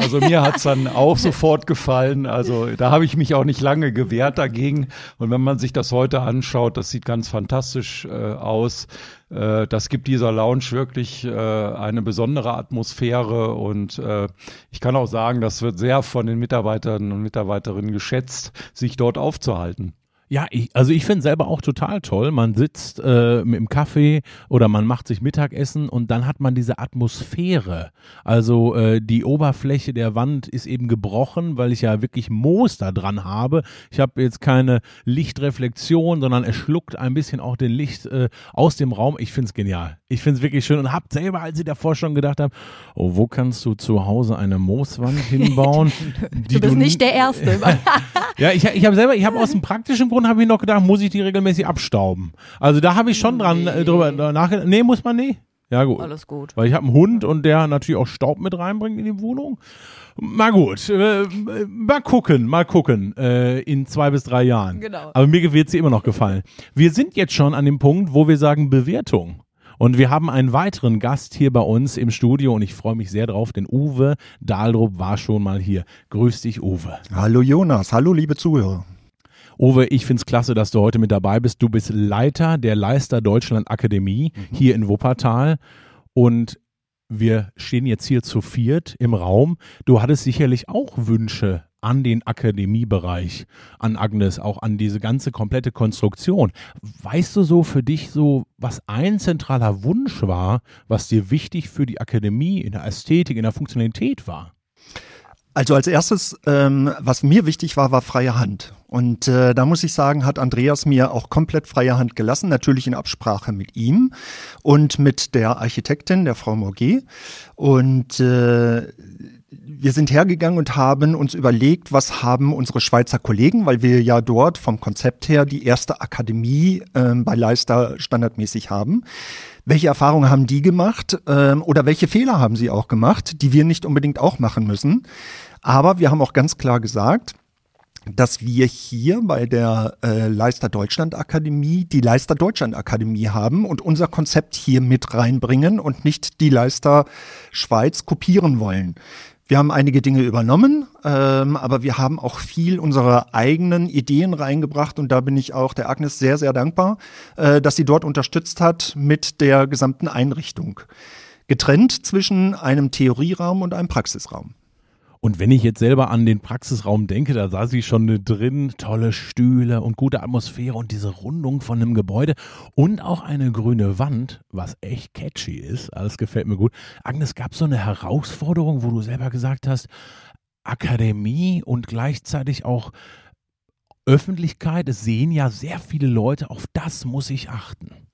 Also mir hat's dann auch sofort gefallen. Also da habe ich mich auch nicht lange gewehrt dagegen. Und wenn man sich das heute anschaut, das sieht ganz fantastisch äh, aus. Äh, das gibt dieser Lounge wirklich äh, eine besondere Atmosphäre und äh, ich kann auch sagen, das wird sehr von den Mitarbeitern und Mitarbeiterinnen geschätzt, sich dort aufzuhalten. Ja, ich, also ich finde selber auch total toll. Man sitzt äh, dem Kaffee oder man macht sich Mittagessen und dann hat man diese Atmosphäre. Also äh, die Oberfläche der Wand ist eben gebrochen, weil ich ja wirklich Moos da dran habe. Ich habe jetzt keine Lichtreflexion, sondern es schluckt ein bisschen auch den Licht äh, aus dem Raum. Ich finde es genial. Ich finde es wirklich schön und habe selber, als ich davor schon gedacht habe, oh, wo kannst du zu Hause eine Mooswand hinbauen? du bist nicht der Erste. ja, ich, ich habe selber, ich habe aus dem praktischen Grund habe ich noch gedacht, muss ich die regelmäßig abstauben? Also da habe ich schon dran äh, drüber nachgedacht. Nee, muss man nicht. Ja gut. Alles gut. Weil ich habe einen Hund und der natürlich auch Staub mit reinbringt in die Wohnung. Mal gut, äh, mal gucken, mal gucken äh, in zwei bis drei Jahren. Genau. Aber mir wird sie immer noch gefallen. Wir sind jetzt schon an dem Punkt, wo wir sagen Bewertung. Und wir haben einen weiteren Gast hier bei uns im Studio und ich freue mich sehr drauf, denn Uwe Dahldrup war schon mal hier. Grüß dich, Uwe. Hallo Jonas, hallo liebe Zuhörer. Uwe, ich find's klasse, dass du heute mit dabei bist. Du bist Leiter der Leister Deutschland Akademie mhm. hier in Wuppertal und wir stehen jetzt hier zu viert im Raum. Du hattest sicherlich auch Wünsche an den Akademiebereich, an Agnes, auch an diese ganze komplette Konstruktion. Weißt du so für dich so, was ein zentraler Wunsch war, was dir wichtig für die Akademie in der Ästhetik, in der Funktionalität war? Also als erstes, ähm, was mir wichtig war, war freie Hand. Und äh, da muss ich sagen, hat Andreas mir auch komplett freie Hand gelassen, natürlich in Absprache mit ihm und mit der Architektin, der Frau Morget. Und äh, wir sind hergegangen und haben uns überlegt, was haben unsere Schweizer Kollegen, weil wir ja dort vom Konzept her die erste Akademie äh, bei Leister standardmäßig haben. Welche Erfahrungen haben die gemacht ähm, oder welche Fehler haben sie auch gemacht, die wir nicht unbedingt auch machen müssen? Aber wir haben auch ganz klar gesagt, dass wir hier bei der äh, Leister Deutschland Akademie die Leister Deutschland Akademie haben und unser Konzept hier mit reinbringen und nicht die Leister Schweiz kopieren wollen. Wir haben einige Dinge übernommen, ähm, aber wir haben auch viel unserer eigenen Ideen reingebracht und da bin ich auch der Agnes sehr, sehr dankbar, äh, dass sie dort unterstützt hat mit der gesamten Einrichtung. Getrennt zwischen einem Theorieraum und einem Praxisraum. Und wenn ich jetzt selber an den Praxisraum denke, da saß ich schon drin, tolle Stühle und gute Atmosphäre und diese Rundung von einem Gebäude und auch eine grüne Wand, was echt catchy ist. Alles gefällt mir gut. Agnes, gab es so eine Herausforderung, wo du selber gesagt hast, Akademie und gleichzeitig auch Öffentlichkeit, es sehen ja sehr viele Leute, auf das muss ich achten.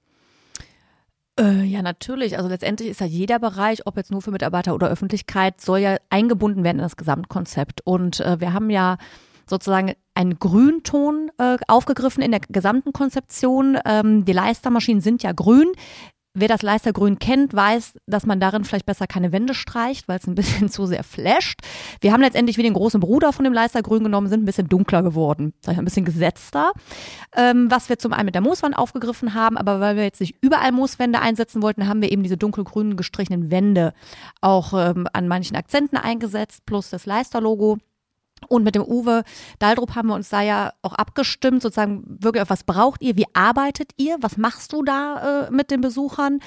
Äh, ja, natürlich. Also letztendlich ist ja jeder Bereich, ob jetzt nur für Mitarbeiter oder Öffentlichkeit, soll ja eingebunden werden in das Gesamtkonzept. Und äh, wir haben ja sozusagen einen Grünton äh, aufgegriffen in der gesamten Konzeption. Ähm, die Leistermaschinen sind ja grün. Wer das Leistergrün kennt, weiß, dass man darin vielleicht besser keine Wände streicht, weil es ein bisschen zu sehr flasht. Wir haben letztendlich wie den großen Bruder von dem Leistergrün genommen, sind ein bisschen dunkler geworden, ein bisschen gesetzter. Ähm, was wir zum einen mit der Mooswand aufgegriffen haben, aber weil wir jetzt nicht überall Mooswände einsetzen wollten, haben wir eben diese dunkelgrünen gestrichenen Wände auch ähm, an manchen Akzenten eingesetzt, plus das Leister-Logo. Und mit dem Uwe Daldrup haben wir uns da ja auch abgestimmt, sozusagen wirklich auf was braucht ihr, wie arbeitet ihr, was machst du da äh, mit den Besuchern?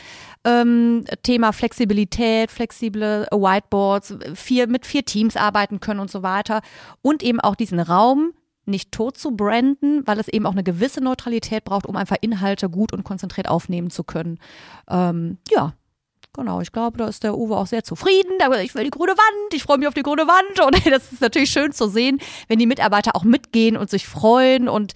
Ähm, Thema Flexibilität, flexible Whiteboards, vier, mit vier Teams arbeiten können und so weiter. Und eben auch diesen Raum nicht tot zu branden, weil es eben auch eine gewisse Neutralität braucht, um einfach Inhalte gut und konzentriert aufnehmen zu können. Ähm, ja, Genau, ich glaube, da ist der Uwe auch sehr zufrieden. Ich will die grüne Wand, ich freue mich auf die grüne Wand. Und das ist natürlich schön zu sehen, wenn die Mitarbeiter auch mitgehen und sich freuen. Und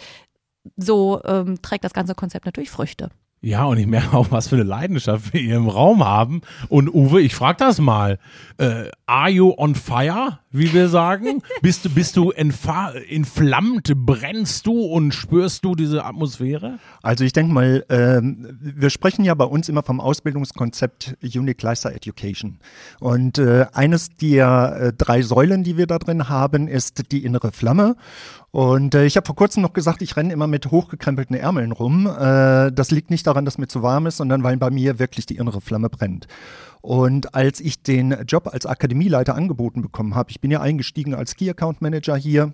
so ähm, trägt das ganze Konzept natürlich Früchte. Ja, und ich merke auch, was für eine Leidenschaft wir hier im Raum haben. Und Uwe, ich frage das mal. Äh, are you on fire, wie wir sagen? bist du, bist du entflammt? Brennst du und spürst du diese Atmosphäre? Also ich denke mal, ähm, wir sprechen ja bei uns immer vom Ausbildungskonzept Unique Lifestyle Education. Und äh, eines der äh, drei Säulen, die wir da drin haben, ist die innere Flamme. Und äh, ich habe vor kurzem noch gesagt, ich renne immer mit hochgekrempelten Ärmeln rum. Äh, das liegt nicht daran, dass mir zu warm ist, sondern weil bei mir wirklich die innere Flamme brennt. Und als ich den Job als Akademieleiter angeboten bekommen habe, ich bin ja eingestiegen als Key Account Manager hier,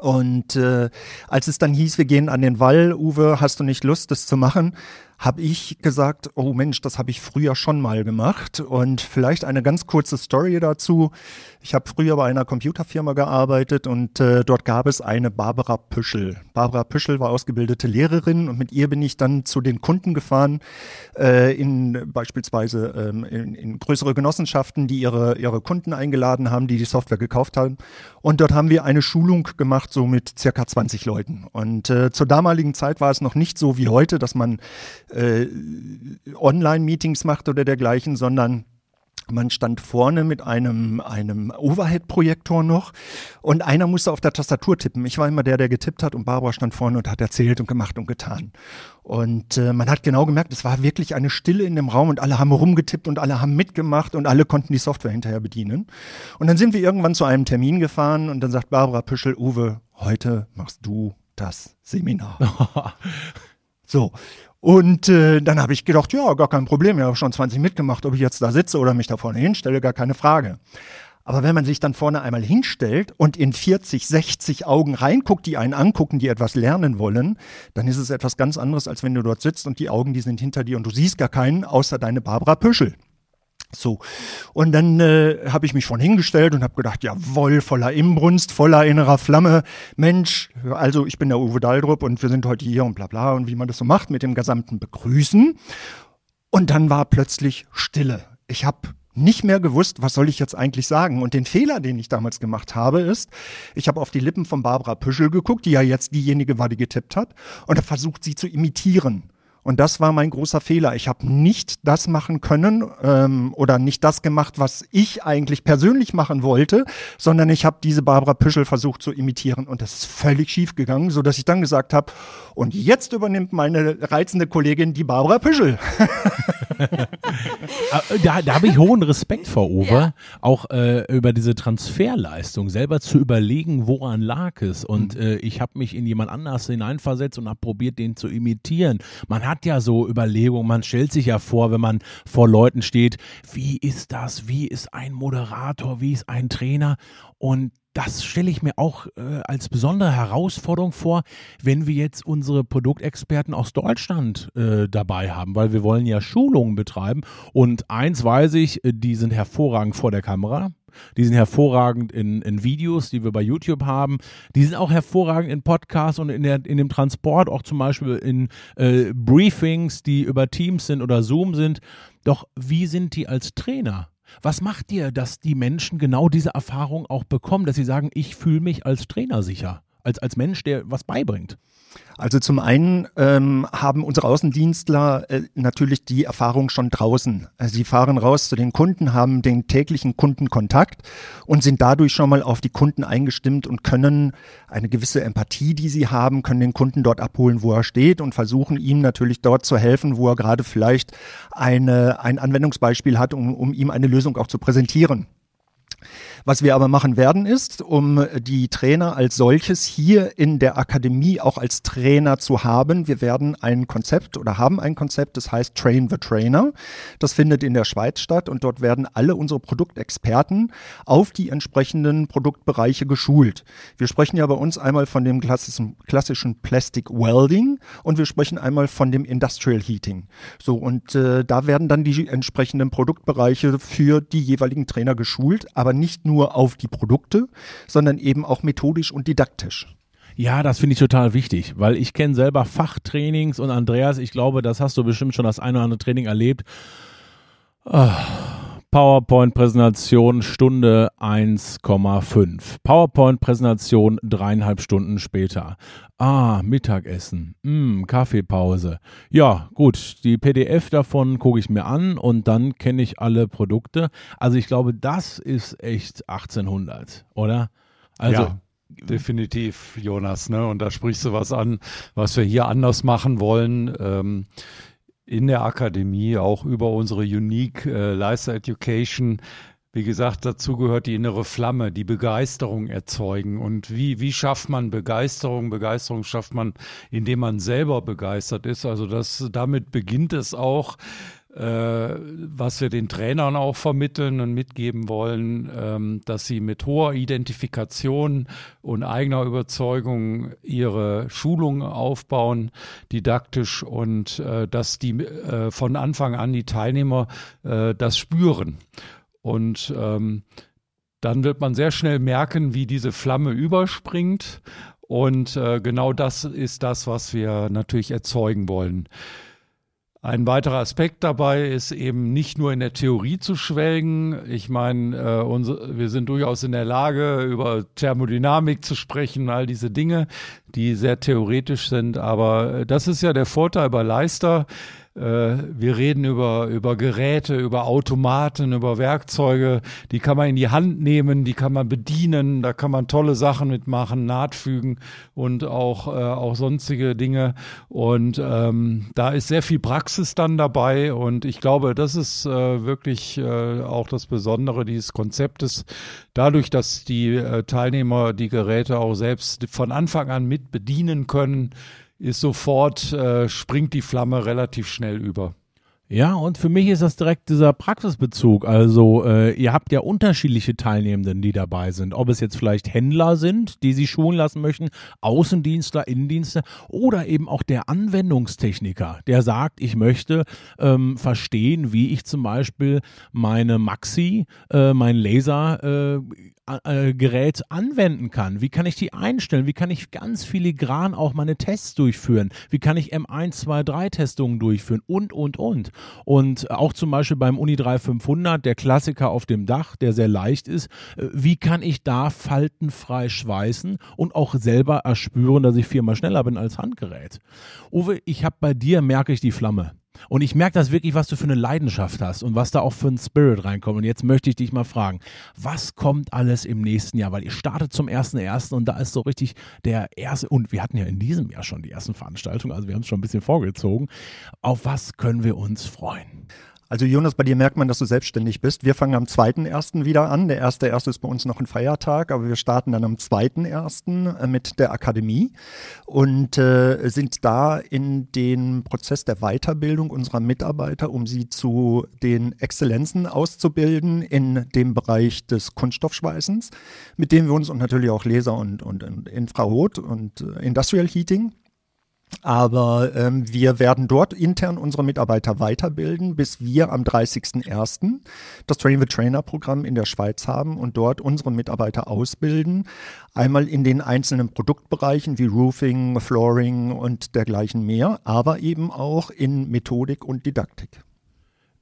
und äh, als es dann hieß, wir gehen an den Wall, Uwe, hast du nicht Lust, das zu machen? Habe ich gesagt, oh Mensch, das habe ich früher schon mal gemacht. Und vielleicht eine ganz kurze Story dazu. Ich habe früher bei einer Computerfirma gearbeitet und äh, dort gab es eine Barbara Püschel. Barbara Püschel war ausgebildete Lehrerin und mit ihr bin ich dann zu den Kunden gefahren, äh, in beispielsweise ähm, in, in größere Genossenschaften, die ihre, ihre Kunden eingeladen haben, die die Software gekauft haben. Und dort haben wir eine Schulung gemacht, so mit circa 20 Leuten. Und äh, zur damaligen Zeit war es noch nicht so wie heute, dass man äh, Online-Meetings macht oder dergleichen, sondern man stand vorne mit einem, einem Overhead-Projektor noch und einer musste auf der Tastatur tippen. Ich war immer der, der getippt hat und Barbara stand vorne und hat erzählt und gemacht und getan. Und äh, man hat genau gemerkt, es war wirklich eine Stille in dem Raum und alle haben rumgetippt und alle haben mitgemacht und alle konnten die Software hinterher bedienen. Und dann sind wir irgendwann zu einem Termin gefahren und dann sagt Barbara Püschel, Uwe, heute machst du das Seminar. so, und äh, dann habe ich gedacht, ja, gar kein Problem, ich habe schon 20 mitgemacht, ob ich jetzt da sitze oder mich da vorne hinstelle, gar keine Frage. Aber wenn man sich dann vorne einmal hinstellt und in 40, 60 Augen reinguckt, die einen angucken, die etwas lernen wollen, dann ist es etwas ganz anderes, als wenn du dort sitzt und die Augen, die sind hinter dir und du siehst gar keinen, außer deine Barbara Püschel. So. Und dann äh, habe ich mich schon hingestellt und habe gedacht, jawohl, voller Imbrunst, voller innerer Flamme. Mensch, also ich bin der Uwe Daldrup und wir sind heute hier und bla bla und wie man das so macht mit dem gesamten Begrüßen. Und dann war plötzlich Stille. Ich habe nicht mehr gewusst, was soll ich jetzt eigentlich sagen. Und den Fehler, den ich damals gemacht habe, ist, ich habe auf die Lippen von Barbara Püschel geguckt, die ja jetzt diejenige war, die getippt hat, und habe versucht, sie zu imitieren. Und das war mein großer Fehler. Ich habe nicht das machen können ähm, oder nicht das gemacht, was ich eigentlich persönlich machen wollte, sondern ich habe diese Barbara Püschel versucht zu imitieren und das ist völlig schief gegangen, so dass ich dann gesagt habe, und jetzt übernimmt meine reizende Kollegin die Barbara Püschel. Da, da habe ich hohen Respekt vor Uwe, ja. auch äh, über diese Transferleistung, selber zu überlegen, woran lag es. Und mhm. äh, ich habe mich in jemand anders hineinversetzt und habe probiert, den zu imitieren. Man hat ja so Überlegungen, man stellt sich ja vor, wenn man vor Leuten steht, wie ist das, wie ist ein Moderator, wie ist ein Trainer und das stelle ich mir auch äh, als besondere Herausforderung vor, wenn wir jetzt unsere Produktexperten aus Deutschland äh, dabei haben, weil wir wollen ja Schulungen betreiben. Und eins weiß ich, äh, die sind hervorragend vor der Kamera. Die sind hervorragend in, in Videos, die wir bei YouTube haben. Die sind auch hervorragend in Podcasts und in, der, in dem Transport, auch zum Beispiel in äh, Briefings, die über Teams sind oder Zoom sind. Doch wie sind die als Trainer? Was macht dir, dass die Menschen genau diese Erfahrung auch bekommen, dass sie sagen, ich fühle mich als Trainer sicher, als, als Mensch, der was beibringt? Also zum einen ähm, haben unsere Außendienstler äh, natürlich die Erfahrung schon draußen. Also sie fahren raus zu den Kunden, haben den täglichen Kundenkontakt und sind dadurch schon mal auf die Kunden eingestimmt und können eine gewisse Empathie, die sie haben, können den Kunden dort abholen, wo er steht und versuchen ihm natürlich dort zu helfen, wo er gerade vielleicht eine, ein Anwendungsbeispiel hat, um, um ihm eine Lösung auch zu präsentieren. Was wir aber machen werden ist, um die Trainer als solches hier in der Akademie auch als Trainer zu haben, wir werden ein Konzept oder haben ein Konzept, das heißt Train the Trainer. Das findet in der Schweiz statt und dort werden alle unsere Produktexperten auf die entsprechenden Produktbereiche geschult. Wir sprechen ja bei uns einmal von dem klassischen, klassischen Plastic Welding und wir sprechen einmal von dem Industrial Heating. So und äh, da werden dann die entsprechenden Produktbereiche für die jeweiligen Trainer geschult, aber nicht nur auf die Produkte, sondern eben auch methodisch und didaktisch. Ja, das finde ich total wichtig, weil ich kenne selber Fachtrainings und Andreas, ich glaube, das hast du bestimmt schon das eine oder andere Training erlebt. Oh PowerPoint-Präsentation Stunde 1,5. PowerPoint-Präsentation dreieinhalb Stunden später. Ah, Mittagessen. Mm, Kaffeepause. Ja, gut, die PDF davon gucke ich mir an und dann kenne ich alle Produkte. Also ich glaube, das ist echt 1800, oder? Also ja. Definitiv, Jonas, ne? Und da sprichst du was an, was wir hier anders machen wollen. Ähm, in der Akademie, auch über unsere Unique äh, Lifestyle Education, wie gesagt, dazu gehört die innere Flamme, die Begeisterung erzeugen. Und wie, wie schafft man Begeisterung? Begeisterung schafft man, indem man selber begeistert ist. Also das, damit beginnt es auch, was wir den Trainern auch vermitteln und mitgeben wollen, ähm, dass sie mit hoher Identifikation und eigener Überzeugung ihre Schulungen aufbauen, didaktisch und äh, dass die äh, von Anfang an die Teilnehmer äh, das spüren. Und ähm, dann wird man sehr schnell merken, wie diese Flamme überspringt. Und äh, genau das ist das, was wir natürlich erzeugen wollen. Ein weiterer Aspekt dabei ist eben nicht nur in der Theorie zu schwelgen. Ich meine, äh, wir sind durchaus in der Lage, über Thermodynamik zu sprechen, all diese Dinge, die sehr theoretisch sind. Aber das ist ja der Vorteil bei Leister. Äh, wir reden über, über Geräte, über Automaten, über Werkzeuge, die kann man in die Hand nehmen, die kann man bedienen, da kann man tolle Sachen mitmachen, nahtfügen und auch, äh, auch sonstige Dinge. Und ähm, da ist sehr viel Praxis dann dabei und ich glaube, das ist äh, wirklich äh, auch das Besondere dieses Konzeptes. Dadurch, dass die äh, Teilnehmer die Geräte auch selbst von Anfang an mit bedienen können, ist sofort, äh, springt die Flamme relativ schnell über. Ja, und für mich ist das direkt dieser Praxisbezug. Also äh, ihr habt ja unterschiedliche Teilnehmenden, die dabei sind. Ob es jetzt vielleicht Händler sind, die sie schulen lassen möchten, Außendienstler, Innendienste oder eben auch der Anwendungstechniker, der sagt, ich möchte ähm, verstehen, wie ich zum Beispiel meine Maxi, äh, mein Laser äh, äh, Gerät anwenden kann. Wie kann ich die einstellen? Wie kann ich ganz filigran auch meine Tests durchführen? Wie kann ich M1, 2, 3 Testungen durchführen? Und, und, und. Und auch zum Beispiel beim Uni 3500, der Klassiker auf dem Dach, der sehr leicht ist. Äh, wie kann ich da faltenfrei schweißen und auch selber erspüren, dass ich viermal schneller bin als Handgerät? Uwe, ich habe bei dir, merke ich die Flamme. Und ich merke das wirklich, was du für eine Leidenschaft hast und was da auch für ein Spirit reinkommt. Und jetzt möchte ich dich mal fragen, was kommt alles im nächsten Jahr? Weil ihr startet zum 1.1. und da ist so richtig der erste, und wir hatten ja in diesem Jahr schon die ersten Veranstaltungen, also wir haben es schon ein bisschen vorgezogen. Auf was können wir uns freuen? Also Jonas, bei dir merkt man, dass du selbstständig bist. Wir fangen am 2.1. wieder an. Der erste erste ist bei uns noch ein Feiertag, aber wir starten dann am 2.1. Äh, mit der Akademie und äh, sind da in den Prozess der Weiterbildung unserer Mitarbeiter, um sie zu den Exzellenzen auszubilden in dem Bereich des Kunststoffschweißens, mit dem wir uns und natürlich auch Laser und, und, und Infrarot und äh, Industrial Heating aber ähm, wir werden dort intern unsere Mitarbeiter weiterbilden, bis wir am 30.01. das Train the Trainer Programm in der Schweiz haben und dort unsere Mitarbeiter ausbilden. Einmal in den einzelnen Produktbereichen wie Roofing, Flooring und dergleichen mehr, aber eben auch in Methodik und Didaktik.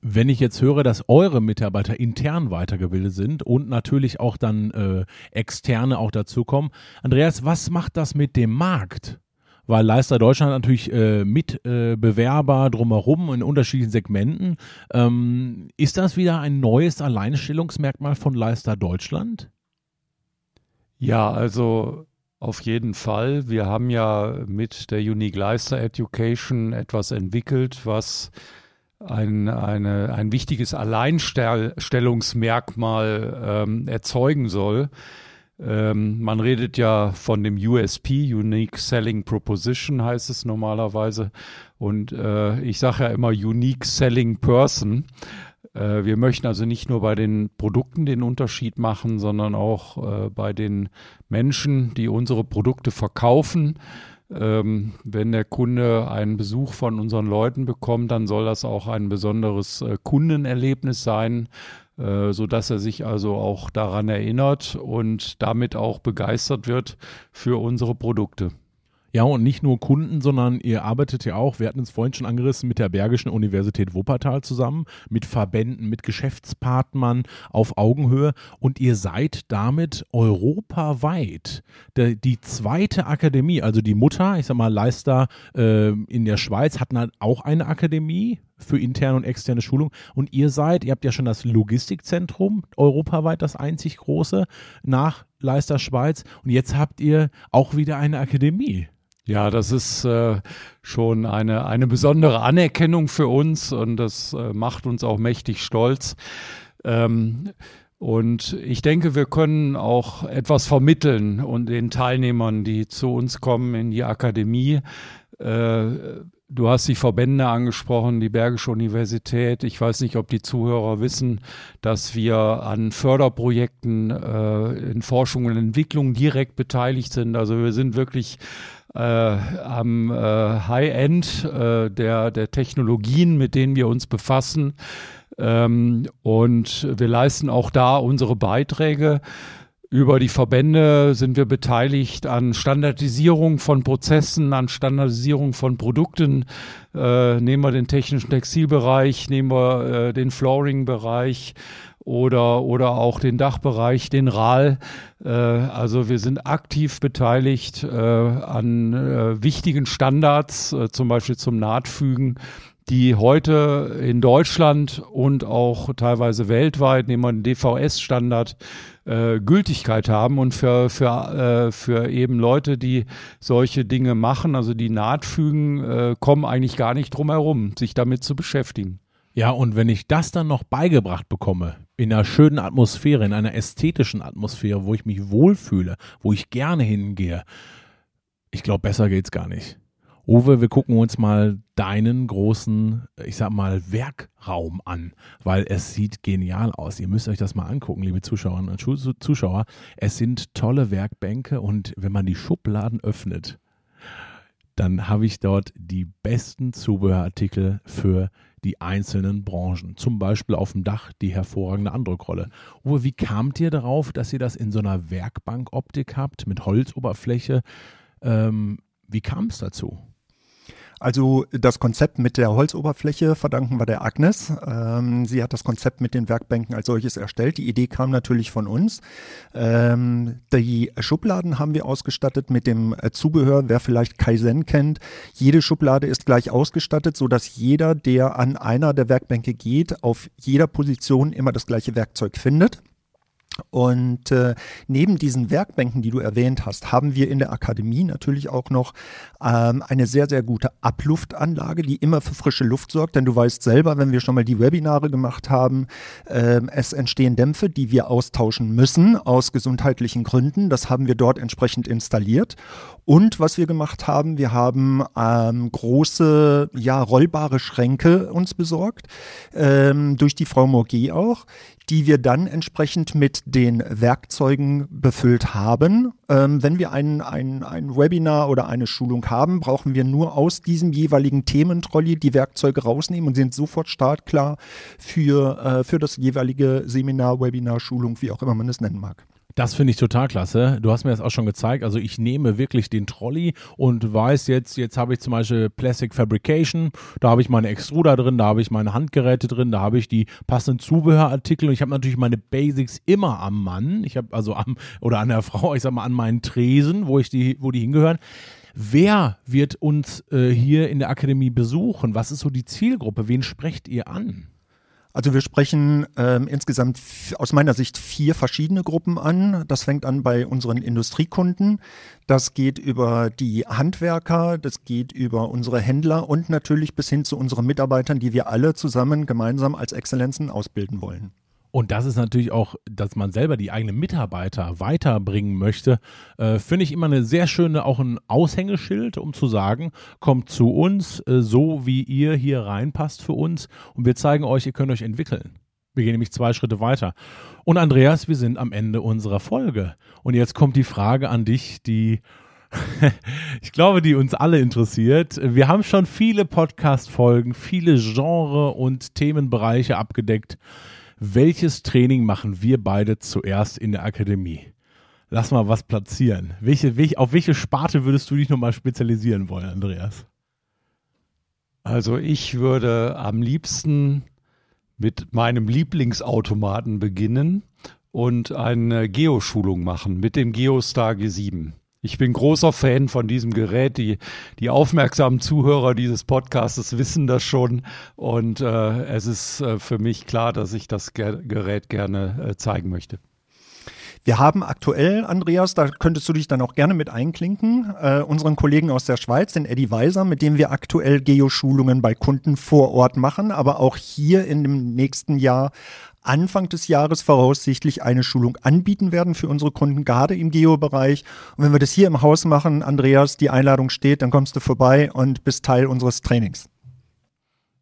Wenn ich jetzt höre, dass eure Mitarbeiter intern weitergebildet sind und natürlich auch dann äh, externe auch dazukommen, Andreas, was macht das mit dem Markt? Weil Leister Deutschland natürlich äh, Mitbewerber äh, drumherum in unterschiedlichen Segmenten. Ähm, ist das wieder ein neues Alleinstellungsmerkmal von Leister Deutschland? Ja, also auf jeden Fall. Wir haben ja mit der Unique Leister Education etwas entwickelt, was ein, eine, ein wichtiges Alleinstellungsmerkmal ähm, erzeugen soll. Ähm, man redet ja von dem USP, Unique Selling Proposition heißt es normalerweise. Und äh, ich sage ja immer Unique Selling Person. Äh, wir möchten also nicht nur bei den Produkten den Unterschied machen, sondern auch äh, bei den Menschen, die unsere Produkte verkaufen. Ähm, wenn der Kunde einen Besuch von unseren Leuten bekommt, dann soll das auch ein besonderes äh, Kundenerlebnis sein so dass er sich also auch daran erinnert und damit auch begeistert wird für unsere Produkte. Ja, und nicht nur Kunden, sondern ihr arbeitet ja auch, wir hatten es vorhin schon angerissen, mit der Bergischen Universität Wuppertal zusammen, mit Verbänden, mit Geschäftspartnern auf Augenhöhe. Und ihr seid damit europaweit die zweite Akademie, also die Mutter, ich sag mal Leister äh, in der Schweiz hatten auch eine Akademie, für interne und externe Schulung. Und ihr seid, ihr habt ja schon das Logistikzentrum, europaweit das einzig große, nach Leister Schweiz. Und jetzt habt ihr auch wieder eine Akademie. Ja, das ist äh, schon eine, eine besondere Anerkennung für uns und das äh, macht uns auch mächtig stolz. Ähm, Und ich denke, wir können auch etwas vermitteln und den Teilnehmern, die zu uns kommen in die Akademie. Äh, du hast die Verbände angesprochen, die Bergische Universität. Ich weiß nicht, ob die Zuhörer wissen, dass wir an Förderprojekten äh, in Forschung und Entwicklung direkt beteiligt sind. Also wir sind wirklich äh, am äh, High-End äh, der, der Technologien, mit denen wir uns befassen. Ähm, und wir leisten auch da unsere Beiträge. Über die Verbände sind wir beteiligt an Standardisierung von Prozessen, an Standardisierung von Produkten. Äh, nehmen wir den technischen Textilbereich, nehmen wir äh, den Flooring-Bereich oder, oder auch den Dachbereich, den RAL. Äh, also wir sind aktiv beteiligt äh, an äh, wichtigen Standards, äh, zum Beispiel zum Nahtfügen die heute in Deutschland und auch teilweise weltweit, nehmen wir den DVS-Standard, äh, Gültigkeit haben und für, für, äh, für eben Leute, die solche Dinge machen, also die Nahtfügen, äh, kommen eigentlich gar nicht drum herum, sich damit zu beschäftigen. Ja, und wenn ich das dann noch beigebracht bekomme, in einer schönen Atmosphäre, in einer ästhetischen Atmosphäre, wo ich mich wohlfühle, wo ich gerne hingehe, ich glaube, besser geht's gar nicht. Uwe, wir gucken uns mal deinen großen, ich sag mal, Werkraum an, weil es sieht genial aus. Ihr müsst euch das mal angucken, liebe Zuschauerinnen und Zuschauer. Es sind tolle Werkbänke und wenn man die Schubladen öffnet, dann habe ich dort die besten Zubehörartikel für die einzelnen Branchen. Zum Beispiel auf dem Dach die hervorragende Andrückrolle. Uwe, wie kamt ihr darauf, dass ihr das in so einer Werkbankoptik habt, mit Holzoberfläche? Ähm, wie kam es dazu? Also das Konzept mit der Holzoberfläche verdanken wir der Agnes. Ähm, sie hat das Konzept mit den Werkbänken als solches erstellt. Die Idee kam natürlich von uns. Ähm, die Schubladen haben wir ausgestattet mit dem äh, Zubehör, wer vielleicht Kaizen kennt. Jede Schublade ist gleich ausgestattet, sodass jeder, der an einer der Werkbänke geht, auf jeder Position immer das gleiche Werkzeug findet. Und äh, neben diesen Werkbänken, die du erwähnt hast, haben wir in der Akademie natürlich auch noch ähm, eine sehr, sehr gute Abluftanlage, die immer für frische Luft sorgt. Denn du weißt selber, wenn wir schon mal die Webinare gemacht haben, äh, es entstehen Dämpfe, die wir austauschen müssen aus gesundheitlichen Gründen. Das haben wir dort entsprechend installiert. Und was wir gemacht haben, wir haben ähm, große, ja, rollbare Schränke uns besorgt, ähm, durch die Frau Morgé auch, die wir dann entsprechend mit den Werkzeugen befüllt haben. Ähm, wenn wir ein, ein, ein Webinar oder eine Schulung haben, brauchen wir nur aus diesem jeweiligen Thementrolley die Werkzeuge rausnehmen und sind sofort startklar für, äh, für das jeweilige Seminar, Webinar, Schulung, wie auch immer man es nennen mag. Das finde ich total klasse. Du hast mir das auch schon gezeigt. Also ich nehme wirklich den Trolley und weiß jetzt, jetzt habe ich zum Beispiel Plastic Fabrication, da habe ich meine Extruder drin, da habe ich meine Handgeräte drin, da habe ich die passenden Zubehörartikel und ich habe natürlich meine Basics immer am Mann. Ich habe also am oder an der Frau, ich sag mal an meinen Tresen, wo ich die, wo die hingehören. Wer wird uns äh, hier in der Akademie besuchen? Was ist so die Zielgruppe? Wen sprecht ihr an? Also wir sprechen ähm, insgesamt aus meiner Sicht vier verschiedene Gruppen an. Das fängt an bei unseren Industriekunden. Das geht über die Handwerker, das geht über unsere Händler und natürlich bis hin zu unseren Mitarbeitern, die wir alle zusammen gemeinsam als Exzellenzen ausbilden wollen. Und das ist natürlich auch, dass man selber die eigenen Mitarbeiter weiterbringen möchte, äh, finde ich immer eine sehr schöne, auch ein Aushängeschild, um zu sagen, kommt zu uns, äh, so wie ihr hier reinpasst für uns und wir zeigen euch, ihr könnt euch entwickeln. Wir gehen nämlich zwei Schritte weiter. Und Andreas, wir sind am Ende unserer Folge. Und jetzt kommt die Frage an dich, die ich glaube, die uns alle interessiert. Wir haben schon viele Podcast-Folgen, viele Genre und Themenbereiche abgedeckt. Welches Training machen wir beide zuerst in der Akademie? Lass mal was platzieren. Welche, welche, auf welche Sparte würdest du dich nochmal spezialisieren wollen, Andreas? Also ich würde am liebsten mit meinem Lieblingsautomaten beginnen und eine Geoschulung machen mit dem Geostar G7. Ich bin großer Fan von diesem Gerät. Die, die aufmerksamen Zuhörer dieses Podcasts wissen das schon. Und äh, es ist äh, für mich klar, dass ich das Ger Gerät gerne äh, zeigen möchte. Wir haben aktuell, Andreas, da könntest du dich dann auch gerne mit einklinken, äh, unseren Kollegen aus der Schweiz, den Eddie Weiser, mit dem wir aktuell Geoschulungen bei Kunden vor Ort machen, aber auch hier in dem nächsten Jahr Anfang des Jahres voraussichtlich eine Schulung anbieten werden für unsere Kunden, gerade im Geo-Bereich. Und wenn wir das hier im Haus machen, Andreas, die Einladung steht, dann kommst du vorbei und bist Teil unseres Trainings.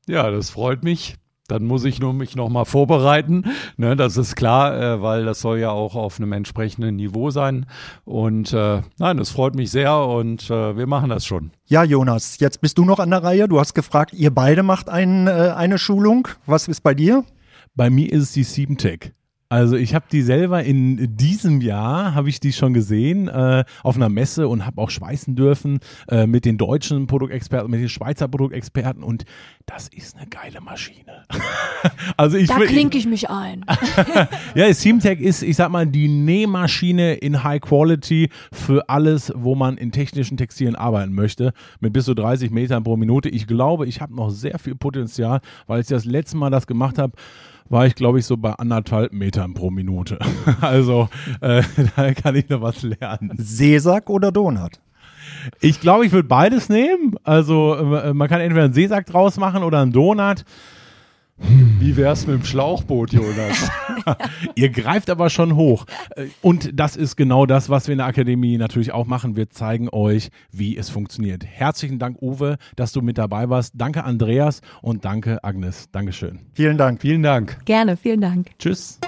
Ja, das freut mich. Dann muss ich nur mich nochmal vorbereiten. Ne, das ist klar, äh, weil das soll ja auch auf einem entsprechenden Niveau sein. Und äh, nein, das freut mich sehr und äh, wir machen das schon. Ja, Jonas, jetzt bist du noch an der Reihe. Du hast gefragt, ihr beide macht ein, äh, eine Schulung. Was ist bei dir? Bei mir ist es die 7Tech. Also ich habe die selber in diesem Jahr, habe ich die schon gesehen, äh, auf einer Messe und habe auch schweißen dürfen äh, mit den deutschen Produktexperten, mit den Schweizer Produktexperten und das ist eine geile Maschine. also ich Da klinke ich mich ein. ja, Seamtech ist, ich sag mal, die Nähmaschine in High Quality für alles, wo man in technischen Textilien arbeiten möchte, mit bis zu 30 Metern pro Minute. Ich glaube, ich habe noch sehr viel Potenzial, weil ich das letzte Mal das gemacht habe, war ich, glaube ich, so bei anderthalb Metern pro Minute. also äh, da kann ich noch was lernen. Seesack oder Donut? Ich glaube, ich würde beides nehmen. Also äh, man kann entweder einen Seesack draus machen oder einen Donut. Wie wär's mit dem Schlauchboot, Jonas? Ihr greift aber schon hoch. Äh, und das ist genau das, was wir in der Akademie natürlich auch machen. Wir zeigen euch, wie es funktioniert. Herzlichen Dank, Uwe, dass du mit dabei warst. Danke, Andreas und danke, Agnes. Dankeschön. Vielen Dank. Vielen Dank. Gerne, vielen Dank. Tschüss.